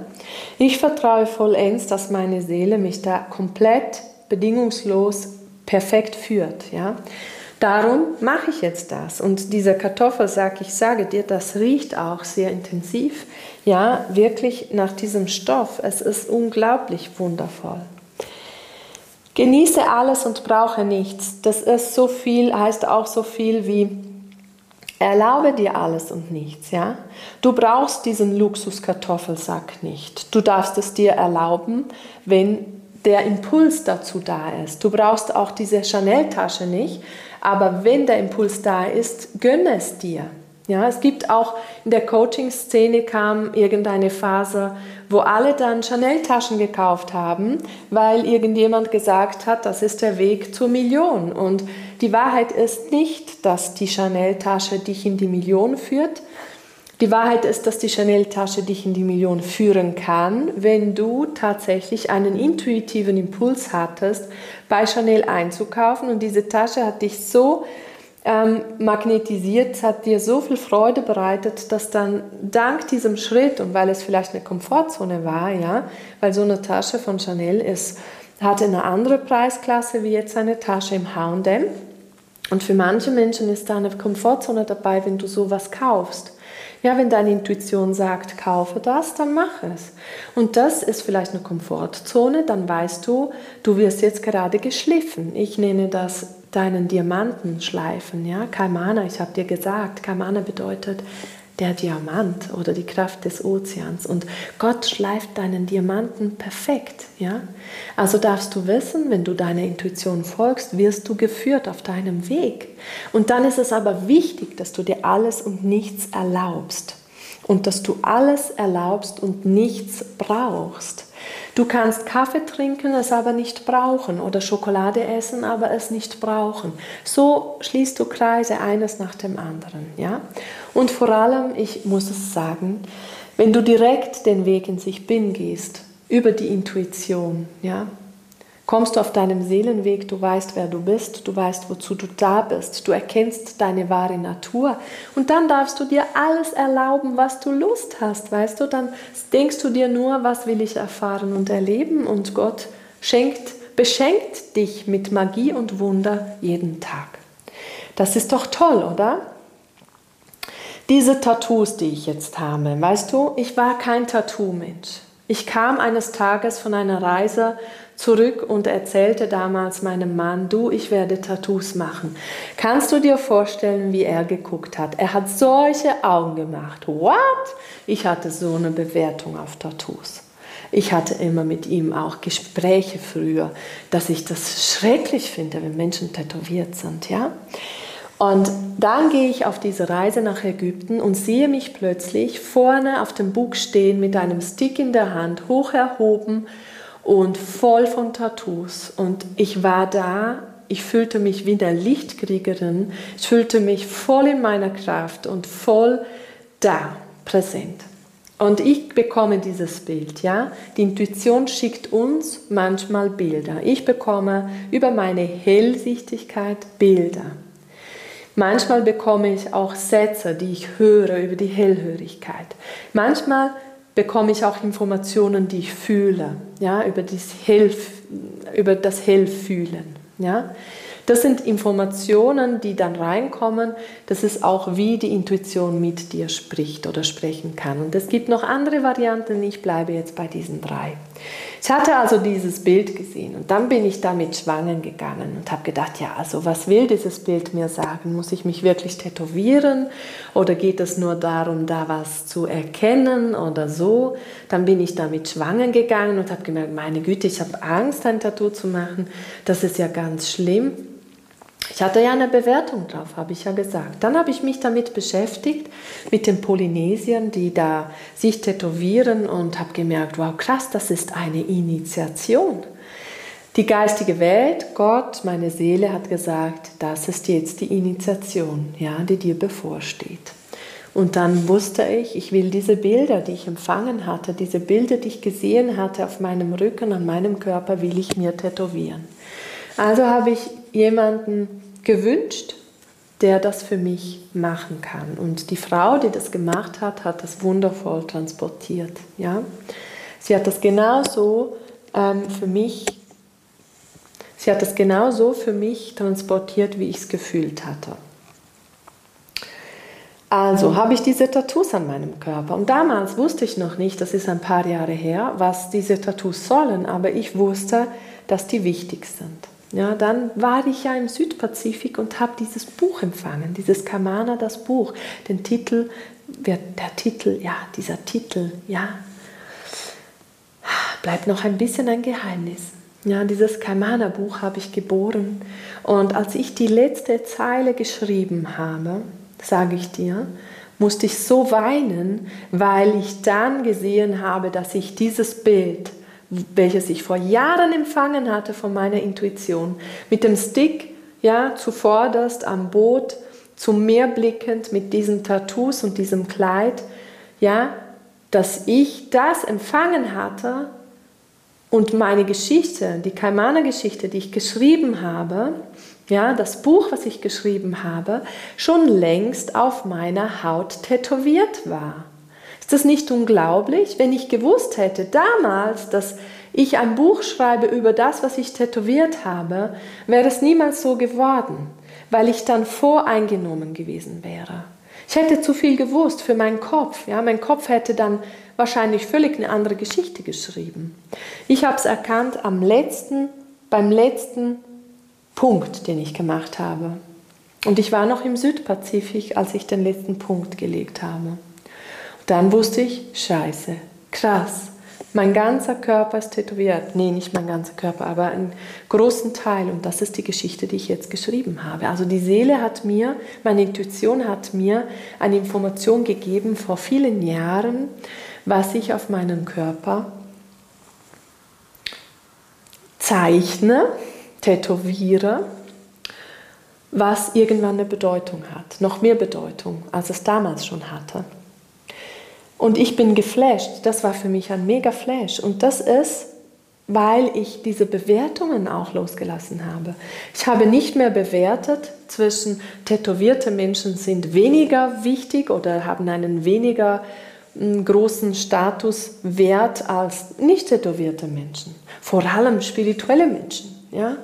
Ich vertraue vollends, dass meine Seele mich da komplett bedingungslos perfekt führt. Ja? Darum mache ich jetzt das. Und dieser Kartoffelsack, ich sage dir, das riecht auch sehr intensiv. Ja, wirklich nach diesem Stoff. Es ist unglaublich wundervoll. Genieße alles und brauche nichts. Das ist so viel, heißt auch so viel wie erlaube dir alles und nichts, ja? Du brauchst diesen Luxuskartoffelsack nicht. Du darfst es dir erlauben, wenn der Impuls dazu da ist. Du brauchst auch diese Chanel-Tasche nicht, aber wenn der Impuls da ist, gönne es dir. Ja, es gibt auch in der Coaching-Szene kam irgendeine Phase, wo alle dann Chanel-Taschen gekauft haben, weil irgendjemand gesagt hat, das ist der Weg zur Million. Und die Wahrheit ist nicht, dass die Chanel-Tasche dich in die Million führt, die Wahrheit ist, dass die Chanel-Tasche dich in die Million führen kann, wenn du tatsächlich einen intuitiven Impuls hattest, bei Chanel einzukaufen und diese Tasche hat dich so ähm, magnetisiert, hat dir so viel Freude bereitet, dass dann dank diesem Schritt und weil es vielleicht eine Komfortzone war, ja, weil so eine Tasche von Chanel ist, hatte eine andere Preisklasse wie jetzt eine Tasche im H&M. Und für manche Menschen ist da eine Komfortzone dabei, wenn du sowas kaufst. Ja, wenn deine Intuition sagt, kaufe das, dann mach es. Und das ist vielleicht eine Komfortzone, dann weißt du, du wirst jetzt gerade geschliffen. Ich nenne das deinen Diamanten schleifen. Ja, Kaimana, ich habe dir gesagt, Kaimana bedeutet der Diamant oder die Kraft des Ozeans. Und Gott schleift deinen Diamanten perfekt. Ja? Also darfst du wissen, wenn du deiner Intuition folgst, wirst du geführt auf deinem Weg. Und dann ist es aber wichtig, dass du dir alles und nichts erlaubst. Und dass du alles erlaubst und nichts brauchst. Du kannst Kaffee trinken, es aber nicht brauchen oder Schokolade essen, aber es nicht brauchen. So schließt du Kreise eines nach dem anderen, ja? Und vor allem, ich muss es sagen, wenn du direkt den Weg in sich bin gehst, über die Intuition, ja, kommst du auf deinem Seelenweg, du weißt, wer du bist, du weißt, wozu du da bist, du erkennst deine wahre Natur und dann darfst du dir alles erlauben, was du Lust hast, weißt du, dann denkst du dir nur, was will ich erfahren und erleben und Gott schenkt, beschenkt dich mit Magie und Wunder jeden Tag. Das ist doch toll, oder? Diese Tattoos, die ich jetzt habe, weißt du, ich war kein Tattoo-Mensch. Ich kam eines Tages von einer Reise zurück und erzählte damals meinem Mann, du, ich werde Tattoos machen. Kannst du dir vorstellen, wie er geguckt hat? Er hat solche Augen gemacht. What? Ich hatte so eine Bewertung auf Tattoos. Ich hatte immer mit ihm auch Gespräche früher, dass ich das schrecklich finde, wenn Menschen tätowiert sind, ja? Und dann gehe ich auf diese Reise nach Ägypten und sehe mich plötzlich vorne auf dem Bug stehen mit einem Stick in der Hand, hoch erhoben und voll von Tattoos. Und ich war da, ich fühlte mich wie eine Lichtkriegerin, ich fühlte mich voll in meiner Kraft und voll da, präsent. Und ich bekomme dieses Bild, ja. Die Intuition schickt uns manchmal Bilder. Ich bekomme über meine Hellsichtigkeit Bilder. Manchmal bekomme ich auch Sätze, die ich höre über die Hellhörigkeit. Manchmal bekomme ich auch Informationen, die ich fühle, ja, über, das Hell, über das Hellfühlen. Ja. Das sind Informationen, die dann reinkommen. Das ist auch, wie die Intuition mit dir spricht oder sprechen kann. Und es gibt noch andere Varianten. Ich bleibe jetzt bei diesen drei. Ich hatte also dieses Bild gesehen und dann bin ich damit schwangen gegangen und habe gedacht, ja, also was will dieses Bild mir sagen? Muss ich mich wirklich tätowieren oder geht es nur darum, da was zu erkennen oder so? Dann bin ich damit schwangen gegangen und habe gemerkt, meine Güte, ich habe Angst, ein Tattoo zu machen. Das ist ja ganz schlimm. Ich hatte ja eine Bewertung drauf, habe ich ja gesagt. Dann habe ich mich damit beschäftigt, mit den Polynesiern, die da sich tätowieren und habe gemerkt, wow, krass, das ist eine Initiation. Die geistige Welt, Gott, meine Seele hat gesagt, das ist jetzt die Initiation, ja, die dir bevorsteht. Und dann wusste ich, ich will diese Bilder, die ich empfangen hatte, diese Bilder, die ich gesehen hatte auf meinem Rücken, an meinem Körper, will ich mir tätowieren. Also habe ich jemanden gewünscht, der das für mich machen kann. Und die Frau, die das gemacht hat, hat das wundervoll transportiert. Ja? Sie hat das genauso ähm, für mich, sie hat das genauso für mich transportiert, wie ich es gefühlt hatte. Also habe ich diese Tattoos an meinem Körper. Und damals wusste ich noch nicht, das ist ein paar Jahre her, was diese Tattoos sollen, aber ich wusste, dass die wichtig sind. Ja, dann war ich ja im Südpazifik und habe dieses Buch empfangen, dieses Kamana, das Buch, den Titel, der Titel, ja, dieser Titel, ja, bleibt noch ein bisschen ein Geheimnis. Ja, dieses Kamana-Buch habe ich geboren. Und als ich die letzte Zeile geschrieben habe, sage ich dir, musste ich so weinen, weil ich dann gesehen habe, dass ich dieses Bild, welches ich vor Jahren empfangen hatte von meiner Intuition, mit dem Stick, ja, zuvorderst am Boot, zum Meer blickend, mit diesen Tattoos und diesem Kleid, ja, dass ich das empfangen hatte und meine Geschichte, die Kaimana-Geschichte, die ich geschrieben habe, ja, das Buch, was ich geschrieben habe, schon längst auf meiner Haut tätowiert war. Ist das nicht unglaublich? Wenn ich gewusst hätte damals, dass ich ein Buch schreibe über das, was ich tätowiert habe, wäre es niemals so geworden, weil ich dann voreingenommen gewesen wäre. Ich hätte zu viel gewusst für meinen Kopf. Ja, mein Kopf hätte dann wahrscheinlich völlig eine andere Geschichte geschrieben. Ich habe es erkannt am letzten, beim letzten Punkt, den ich gemacht habe. Und ich war noch im Südpazifik, als ich den letzten Punkt gelegt habe. Dann wusste ich, scheiße, krass, mein ganzer Körper ist tätowiert. Nee, nicht mein ganzer Körper, aber einen großen Teil. Und das ist die Geschichte, die ich jetzt geschrieben habe. Also die Seele hat mir, meine Intuition hat mir eine Information gegeben vor vielen Jahren, was ich auf meinem Körper zeichne tätowiere, was irgendwann eine Bedeutung hat, noch mehr Bedeutung, als es damals schon hatte. Und ich bin geflasht, das war für mich ein mega Flash. Und das ist, weil ich diese Bewertungen auch losgelassen habe. Ich habe nicht mehr bewertet zwischen tätowierte Menschen sind weniger wichtig oder haben einen weniger hm, großen Statuswert als nicht tätowierte Menschen, vor allem spirituelle Menschen. Ja?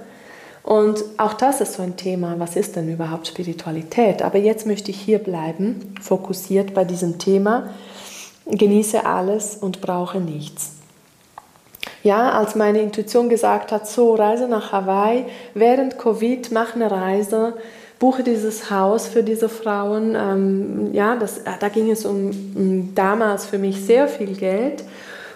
Und auch das ist so ein Thema, was ist denn überhaupt Spiritualität? Aber jetzt möchte ich hier bleiben, fokussiert bei diesem Thema. Genieße alles und brauche nichts. Ja, als meine Intuition gesagt hat, so Reise nach Hawaii, während Covid, mach eine Reise, buche dieses Haus für diese Frauen. Ähm, ja, das, da ging es um, um damals für mich sehr viel Geld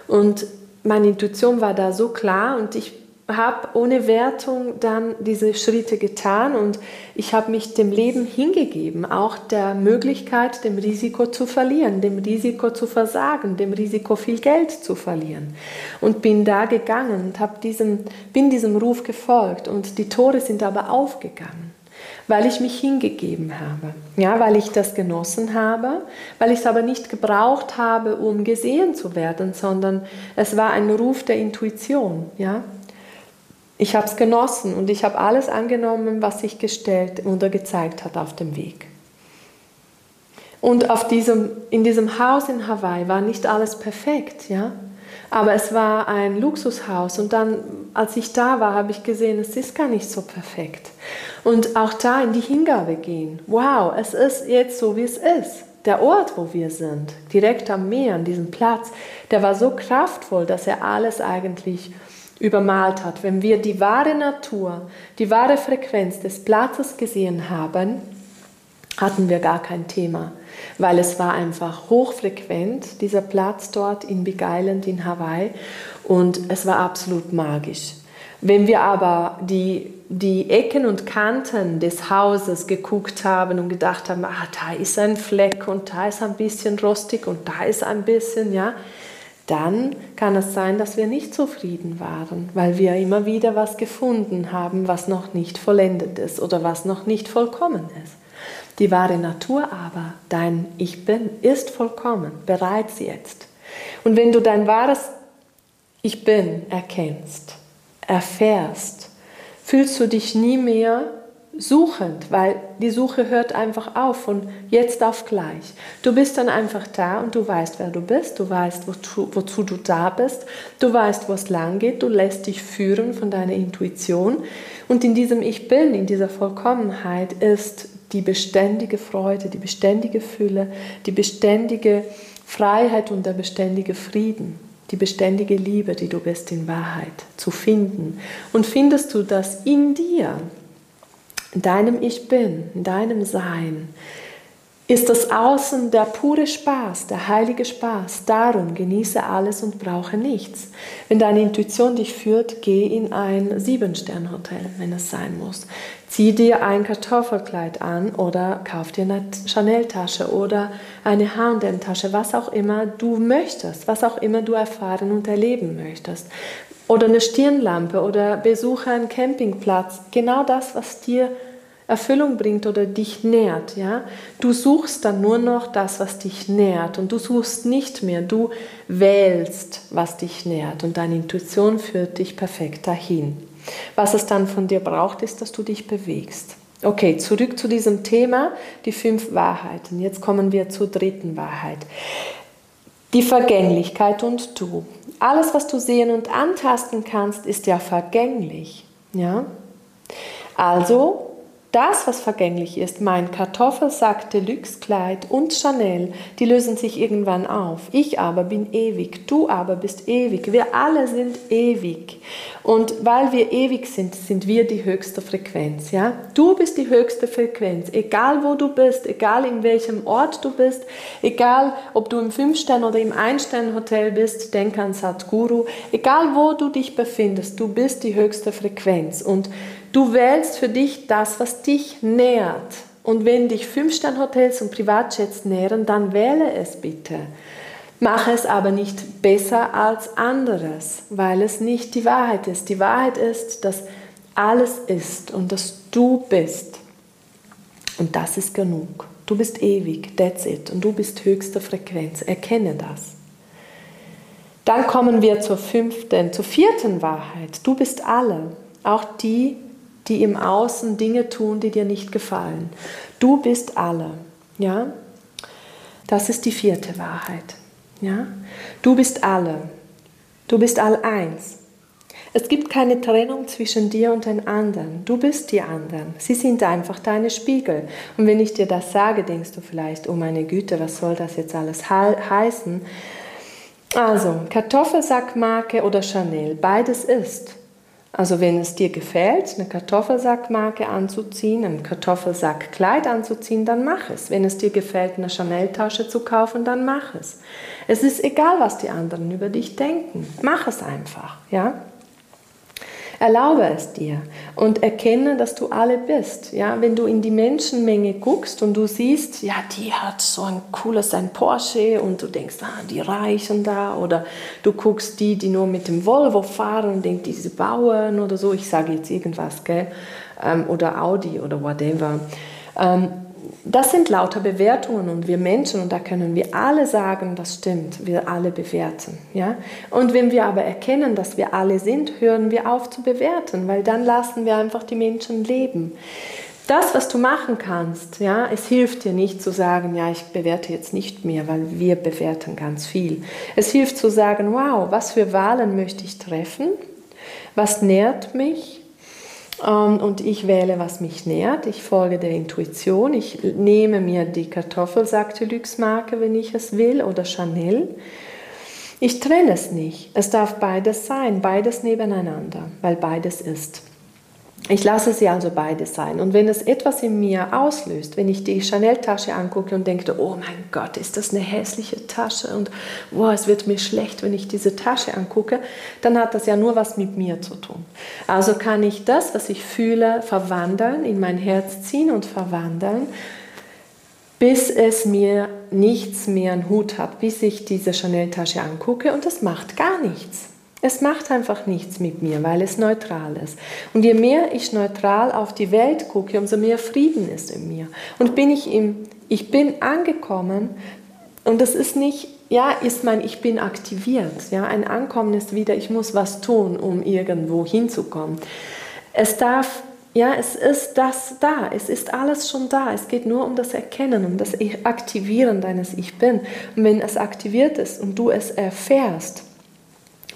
und meine Intuition war da so klar und ich habe ohne Wertung dann diese Schritte getan und ich habe mich dem Leben hingegeben, auch der Möglichkeit, dem Risiko zu verlieren, dem Risiko zu versagen, dem Risiko viel Geld zu verlieren. Und bin da gegangen und habe diesem, bin diesem Ruf gefolgt und die Tore sind aber aufgegangen, weil ich mich hingegeben habe, ja, weil ich das genossen habe, weil ich es aber nicht gebraucht habe, um gesehen zu werden, sondern es war ein Ruf der Intuition, ja. Ich habe es genossen und ich habe alles angenommen, was sich gestellt oder gezeigt hat auf dem Weg. Und auf diesem, in diesem Haus in Hawaii war nicht alles perfekt, ja. Aber es war ein Luxushaus und dann, als ich da war, habe ich gesehen, es ist gar nicht so perfekt. Und auch da in die Hingabe gehen. Wow, es ist jetzt so, wie es ist. Der Ort, wo wir sind, direkt am Meer, an diesem Platz, der war so kraftvoll, dass er alles eigentlich übermalt hat. Wenn wir die wahre Natur, die wahre Frequenz des Platzes gesehen haben, hatten wir gar kein Thema, weil es war einfach hochfrequent, dieser Platz dort in Big Island in Hawaii und es war absolut magisch. Wenn wir aber die, die Ecken und Kanten des Hauses geguckt haben und gedacht haben, ah, da ist ein Fleck und da ist ein bisschen rostig und da ist ein bisschen, ja, dann kann es sein, dass wir nicht zufrieden waren, weil wir immer wieder was gefunden haben, was noch nicht vollendet ist oder was noch nicht vollkommen ist. Die wahre Natur aber, dein Ich bin, ist vollkommen, bereits jetzt. Und wenn du dein wahres Ich bin erkennst, erfährst, fühlst du dich nie mehr suchend, weil die Suche hört einfach auf von jetzt auf gleich. Du bist dann einfach da und du weißt, wer du bist, du weißt, wozu, wozu du da bist, du weißt, wo es lang geht, du lässt dich führen von deiner Intuition und in diesem Ich Bin, in dieser Vollkommenheit ist die beständige Freude, die beständige Fülle, die beständige Freiheit und der beständige Frieden, die beständige Liebe, die du bist in Wahrheit, zu finden. Und findest du das in dir, in deinem Ich bin, in deinem Sein, ist das Außen der pure Spaß, der heilige Spaß. Darum genieße alles und brauche nichts. Wenn deine Intuition dich führt, geh in ein Sieben-Stern-Hotel, wenn es sein muss. Zieh dir ein Kartoffelkleid an oder kauf dir eine Chanel-Tasche oder eine H&M-Tasche, was auch immer du möchtest, was auch immer du erfahren und erleben möchtest. Oder eine Stirnlampe oder besuche einen Campingplatz. Genau das, was dir Erfüllung bringt oder dich nährt. Ja? Du suchst dann nur noch das, was dich nährt und du suchst nicht mehr, du wählst, was dich nährt und deine Intuition führt dich perfekt dahin. Was es dann von dir braucht, ist, dass du dich bewegst. Okay, zurück zu diesem Thema, die fünf Wahrheiten. Jetzt kommen wir zur dritten Wahrheit. Die Vergänglichkeit und du. Alles, was du sehen und antasten kannst, ist ja vergänglich. Ja? Also das, was vergänglich ist, mein Kartoffelsack, Deluxe-Kleid und Chanel, die lösen sich irgendwann auf. Ich aber bin ewig, du aber bist ewig. Wir alle sind ewig. Und weil wir ewig sind, sind wir die höchste Frequenz. Ja? Du bist die höchste Frequenz, egal wo du bist, egal in welchem Ort du bist, egal ob du im Fünf-Stern- oder im Ein-Stern-Hotel bist, denk an Satguru, egal wo du dich befindest, du bist die höchste Frequenz. Und Du wählst für dich das, was dich nährt. Und wenn dich Fünf-Stern-Hotels und Privatjets nähren, dann wähle es bitte. Mache es aber nicht besser als anderes, weil es nicht die Wahrheit ist. Die Wahrheit ist, dass alles ist und dass du bist. Und das ist genug. Du bist ewig, that's it. Und du bist höchste Frequenz. Erkenne das. Dann kommen wir zur fünften, zur vierten Wahrheit. Du bist alle, auch die, die im Außen Dinge tun, die dir nicht gefallen. Du bist alle. Ja? Das ist die vierte Wahrheit. Ja? Du bist alle. Du bist all eins. Es gibt keine Trennung zwischen dir und den anderen. Du bist die anderen. Sie sind einfach deine Spiegel. Und wenn ich dir das sage, denkst du vielleicht, oh meine Güte, was soll das jetzt alles heißen? Also, Kartoffelsackmarke oder Chanel, beides ist. Also wenn es dir gefällt, eine Kartoffelsackmarke anzuziehen, ein Kartoffelsackkleid anzuziehen, dann mach es. Wenn es dir gefällt, eine Chanel-Tasche zu kaufen, dann mach es. Es ist egal, was die anderen über dich denken. Mach es einfach, ja? Erlaube es dir und erkenne, dass du alle bist. Ja, wenn du in die Menschenmenge guckst und du siehst, ja, die hat so ein cooles ein Porsche und du denkst, ah, die reichen da oder du guckst die, die nur mit dem Volvo fahren und denkst, diese Bauern oder so, ich sage jetzt irgendwas, gell, ähm, oder Audi oder whatever. Das sind lauter Bewertungen und wir Menschen, und da können wir alle sagen, das stimmt, wir alle bewerten. Ja? Und wenn wir aber erkennen, dass wir alle sind, hören wir auf zu bewerten, weil dann lassen wir einfach die Menschen leben. Das, was du machen kannst, ja, es hilft dir nicht zu sagen, ja, ich bewerte jetzt nicht mehr, weil wir bewerten ganz viel. Es hilft zu sagen, wow, was für Wahlen möchte ich treffen? Was nährt mich? Ähm, und ich wähle, was mich nährt. Ich folge der Intuition. Ich nehme mir die Kartoffelsack Deluxe-Marke, wenn ich es will, oder Chanel. Ich trenne es nicht. Es darf beides sein, beides nebeneinander, weil beides ist. Ich lasse sie also beides sein. Und wenn es etwas in mir auslöst, wenn ich die Chanel-Tasche angucke und denke, oh mein Gott, ist das eine hässliche Tasche und boah, es wird mir schlecht, wenn ich diese Tasche angucke, dann hat das ja nur was mit mir zu tun. Also kann ich das, was ich fühle, verwandeln, in mein Herz ziehen und verwandeln, bis es mir nichts mehr einen Hut hat, bis ich diese Chanel-Tasche angucke und das macht gar nichts. Es macht einfach nichts mit mir, weil es neutral ist. Und je mehr ich neutral auf die Welt gucke, umso mehr Frieden ist in mir. Und bin ich im, ich bin angekommen und das ist nicht, ja, ist mein Ich bin aktiviert. Ja, ein Ankommen ist wieder, ich muss was tun, um irgendwo hinzukommen. Es darf ja, es ist das da, es ist alles schon da. Es geht nur um das Erkennen, um das Aktivieren deines Ich Bin. Und wenn es aktiviert ist und du es erfährst,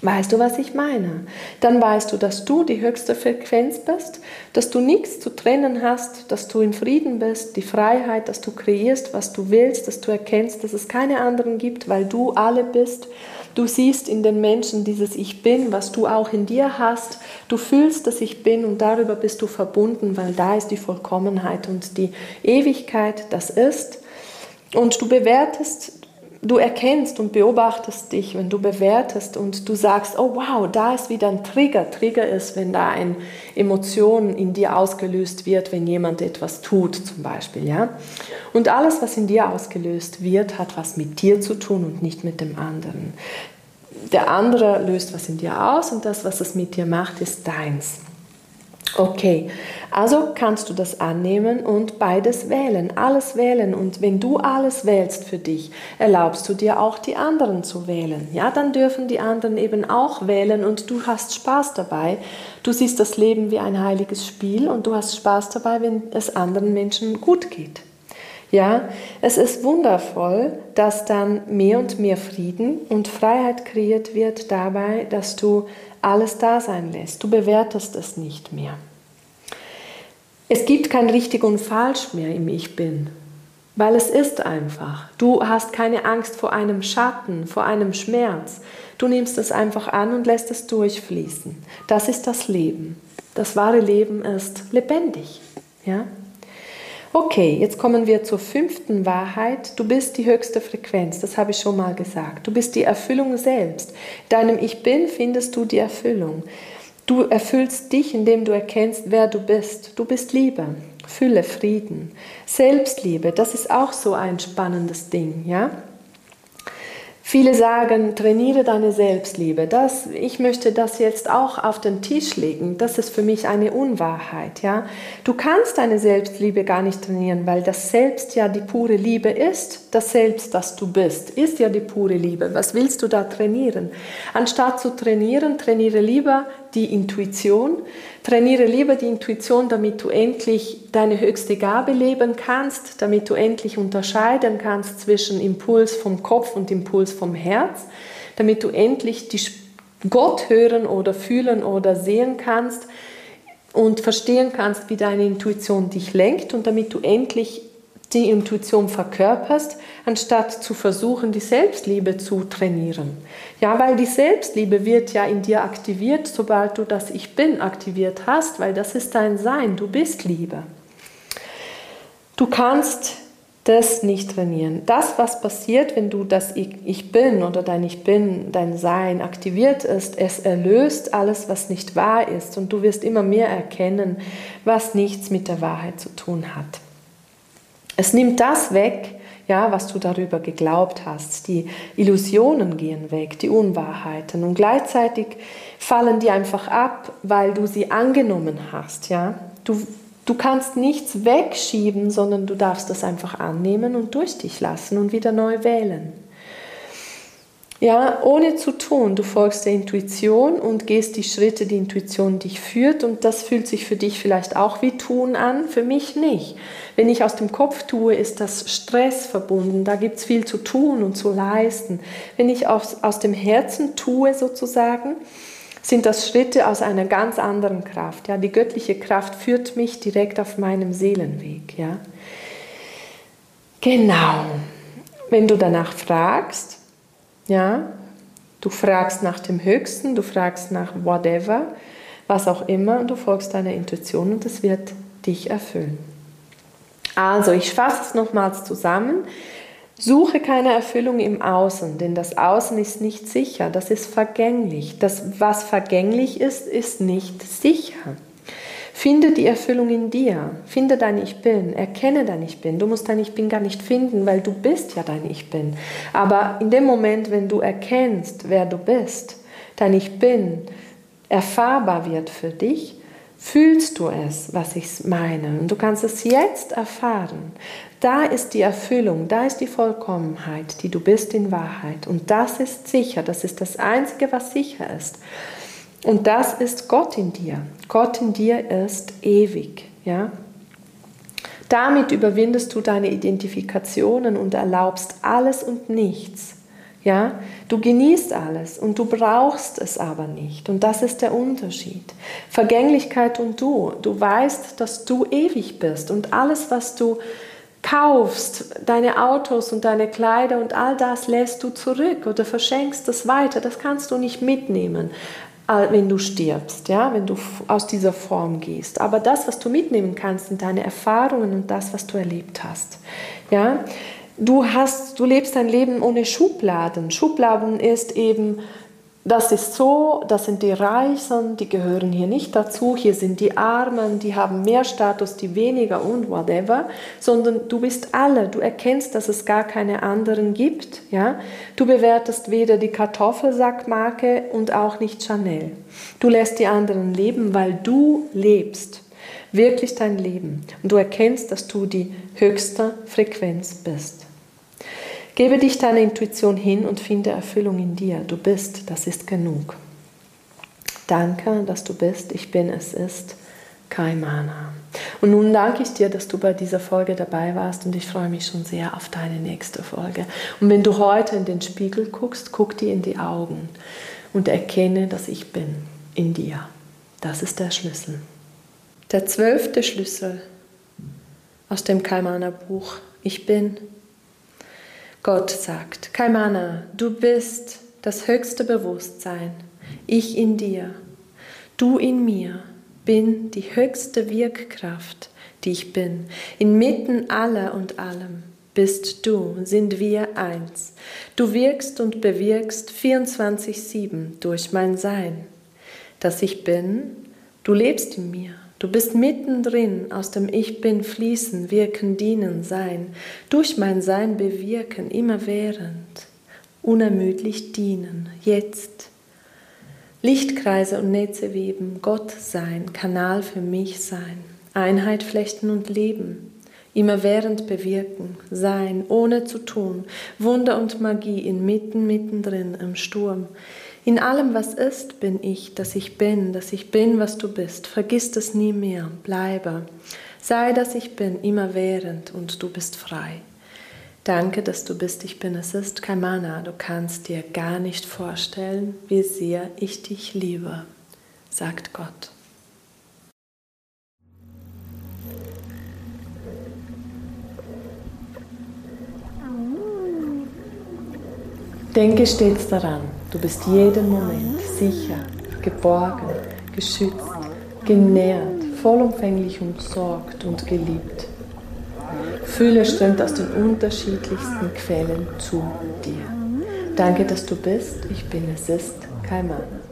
Weißt du, was ich meine? Dann weißt du, dass du die höchste Frequenz bist, dass du nichts zu trennen hast, dass du in Frieden bist, die Freiheit, dass du kreierst, was du willst, dass du erkennst, dass es keine anderen gibt, weil du alle bist. Du siehst in den Menschen dieses Ich bin, was du auch in dir hast. Du fühlst, dass ich bin und darüber bist du verbunden, weil da ist die Vollkommenheit und die Ewigkeit, das ist. Und du bewertest du erkennst und beobachtest dich, wenn du bewertest und du sagst, oh wow, da ist wieder ein Trigger. Trigger ist, wenn da eine Emotion in dir ausgelöst wird, wenn jemand etwas tut, zum Beispiel, ja. Und alles, was in dir ausgelöst wird, hat was mit dir zu tun und nicht mit dem anderen. Der andere löst was in dir aus und das, was es mit dir macht, ist deins. Okay, also kannst du das annehmen und beides wählen, alles wählen. Und wenn du alles wählst für dich, erlaubst du dir auch die anderen zu wählen. Ja, dann dürfen die anderen eben auch wählen und du hast Spaß dabei. Du siehst das Leben wie ein heiliges Spiel und du hast Spaß dabei, wenn es anderen Menschen gut geht. Ja, es ist wundervoll, dass dann mehr und mehr Frieden und Freiheit kreiert wird dabei, dass du alles da sein lässt. Du bewertest es nicht mehr. Es gibt kein richtig und falsch mehr im Ich bin, weil es ist einfach. Du hast keine Angst vor einem Schatten, vor einem Schmerz. Du nimmst es einfach an und lässt es durchfließen. Das ist das Leben. Das wahre Leben ist lebendig. Ja? Okay, jetzt kommen wir zur fünften Wahrheit. Du bist die höchste Frequenz, das habe ich schon mal gesagt. Du bist die Erfüllung selbst. In deinem Ich bin findest du die Erfüllung. Du erfüllst dich, indem du erkennst, wer du bist. Du bist Liebe, Fülle, Frieden, Selbstliebe. Das ist auch so ein spannendes Ding, ja? Viele sagen, trainiere deine Selbstliebe. Das, ich möchte das jetzt auch auf den Tisch legen. Das ist für mich eine Unwahrheit. Ja? Du kannst deine Selbstliebe gar nicht trainieren, weil das Selbst ja die pure Liebe ist. Das Selbst, das du bist, ist ja die pure Liebe. Was willst du da trainieren? Anstatt zu trainieren, trainiere lieber die Intuition. Trainiere lieber die Intuition, damit du endlich deine höchste Gabe leben kannst, damit du endlich unterscheiden kannst zwischen Impuls vom Kopf und Impuls vom Herz, damit du endlich die Gott hören oder fühlen oder sehen kannst und verstehen kannst, wie deine Intuition dich lenkt und damit du endlich die Intuition verkörperst, anstatt zu versuchen, die Selbstliebe zu trainieren. Ja, weil die Selbstliebe wird ja in dir aktiviert, sobald du das Ich bin aktiviert hast, weil das ist dein Sein, du bist Liebe. Du kannst das nicht trainieren. Das, was passiert, wenn du das Ich bin oder dein Ich bin, dein Sein aktiviert ist, es erlöst alles, was nicht wahr ist und du wirst immer mehr erkennen, was nichts mit der Wahrheit zu tun hat. Es nimmt das weg, ja, was du darüber geglaubt hast. Die Illusionen gehen weg, die Unwahrheiten und gleichzeitig fallen die einfach ab, weil du sie angenommen hast, ja. Du, du kannst nichts wegschieben, sondern du darfst das einfach annehmen und durch dich lassen und wieder neu wählen. Ja, ohne zu tun. Du folgst der Intuition und gehst die Schritte, die Intuition dich führt. Und das fühlt sich für dich vielleicht auch wie tun an, für mich nicht. Wenn ich aus dem Kopf tue, ist das Stress verbunden. Da gibt es viel zu tun und zu leisten. Wenn ich aus, aus dem Herzen tue, sozusagen, sind das Schritte aus einer ganz anderen Kraft. Ja, die göttliche Kraft führt mich direkt auf meinem Seelenweg. Ja, genau. Wenn du danach fragst, ja, du fragst nach dem Höchsten, du fragst nach whatever, was auch immer, und du folgst deiner Intuition und es wird dich erfüllen. Also, ich fasse es nochmals zusammen. Suche keine Erfüllung im Außen, denn das Außen ist nicht sicher, das ist vergänglich. Das, was vergänglich ist, ist nicht sicher. Finde die Erfüllung in dir. Finde dein Ich Bin. Erkenne dein Ich Bin. Du musst dein Ich Bin gar nicht finden, weil du bist ja dein Ich Bin. Aber in dem Moment, wenn du erkennst, wer du bist, dein Ich Bin erfahrbar wird für dich, fühlst du es, was ich meine. Und du kannst es jetzt erfahren. Da ist die Erfüllung, da ist die Vollkommenheit, die du bist in Wahrheit. Und das ist sicher, das ist das Einzige, was sicher ist. Und das ist Gott in dir. Gott in dir ist ewig. Ja? Damit überwindest du deine Identifikationen und erlaubst alles und nichts. Ja, du genießt alles und du brauchst es aber nicht. Und das ist der Unterschied. Vergänglichkeit und du. Du weißt, dass du ewig bist und alles, was du kaufst, deine Autos und deine Kleider und all das lässt du zurück oder verschenkst es weiter. Das kannst du nicht mitnehmen, wenn du stirbst, ja, wenn du aus dieser Form gehst. Aber das, was du mitnehmen kannst, sind deine Erfahrungen und das, was du erlebt hast. Ja, du hast, du lebst ein Leben ohne Schubladen. Schubladen ist eben, das ist so, das sind die Reichen, die gehören hier nicht dazu, hier sind die Armen, die haben mehr Status, die weniger und whatever, sondern du bist alle, du erkennst, dass es gar keine anderen gibt, ja? Du bewertest weder die Kartoffelsackmarke und auch nicht Chanel. Du lässt die anderen leben, weil du lebst wirklich dein Leben und du erkennst, dass du die höchste Frequenz bist. Gebe dich deiner Intuition hin und finde Erfüllung in dir. Du bist, das ist genug. Danke, dass du bist. Ich bin, es ist Kaimana. Und nun danke ich dir, dass du bei dieser Folge dabei warst und ich freue mich schon sehr auf deine nächste Folge. Und wenn du heute in den Spiegel guckst, guck dir in die Augen und erkenne, dass ich bin in dir. Das ist der Schlüssel. Der zwölfte Schlüssel aus dem Kaimana Buch. Ich bin Gott sagt, Kaimana, du bist das höchste Bewusstsein, ich in dir, du in mir, bin die höchste Wirkkraft, die ich bin. Inmitten aller und allem bist du, sind wir eins. Du wirkst und bewirkst 24-7 durch mein Sein. Dass ich bin, du lebst in mir. Du bist mittendrin aus dem Ich bin fließen, wirken, dienen, sein, durch mein Sein bewirken, immerwährend, unermüdlich dienen, jetzt. Lichtkreise und Netze weben, Gott sein, Kanal für mich sein, Einheit flechten und leben, immerwährend bewirken, sein, ohne zu tun, Wunder und Magie inmitten, mittendrin im Sturm, in allem, was ist, bin ich, dass ich bin, dass ich bin, was du bist. Vergiss das nie mehr, bleibe. Sei, dass ich bin, immerwährend und du bist frei. Danke, dass du bist, ich bin, es ist kein Mana. Du kannst dir gar nicht vorstellen, wie sehr ich dich liebe, sagt Gott. Denke stets daran, du bist jeden Moment sicher, geborgen, geschützt, genährt, vollumfänglich umsorgt und geliebt. Fühle strömt aus den unterschiedlichsten Quellen zu dir. Danke, dass du bist. Ich bin, es ist kein Mann.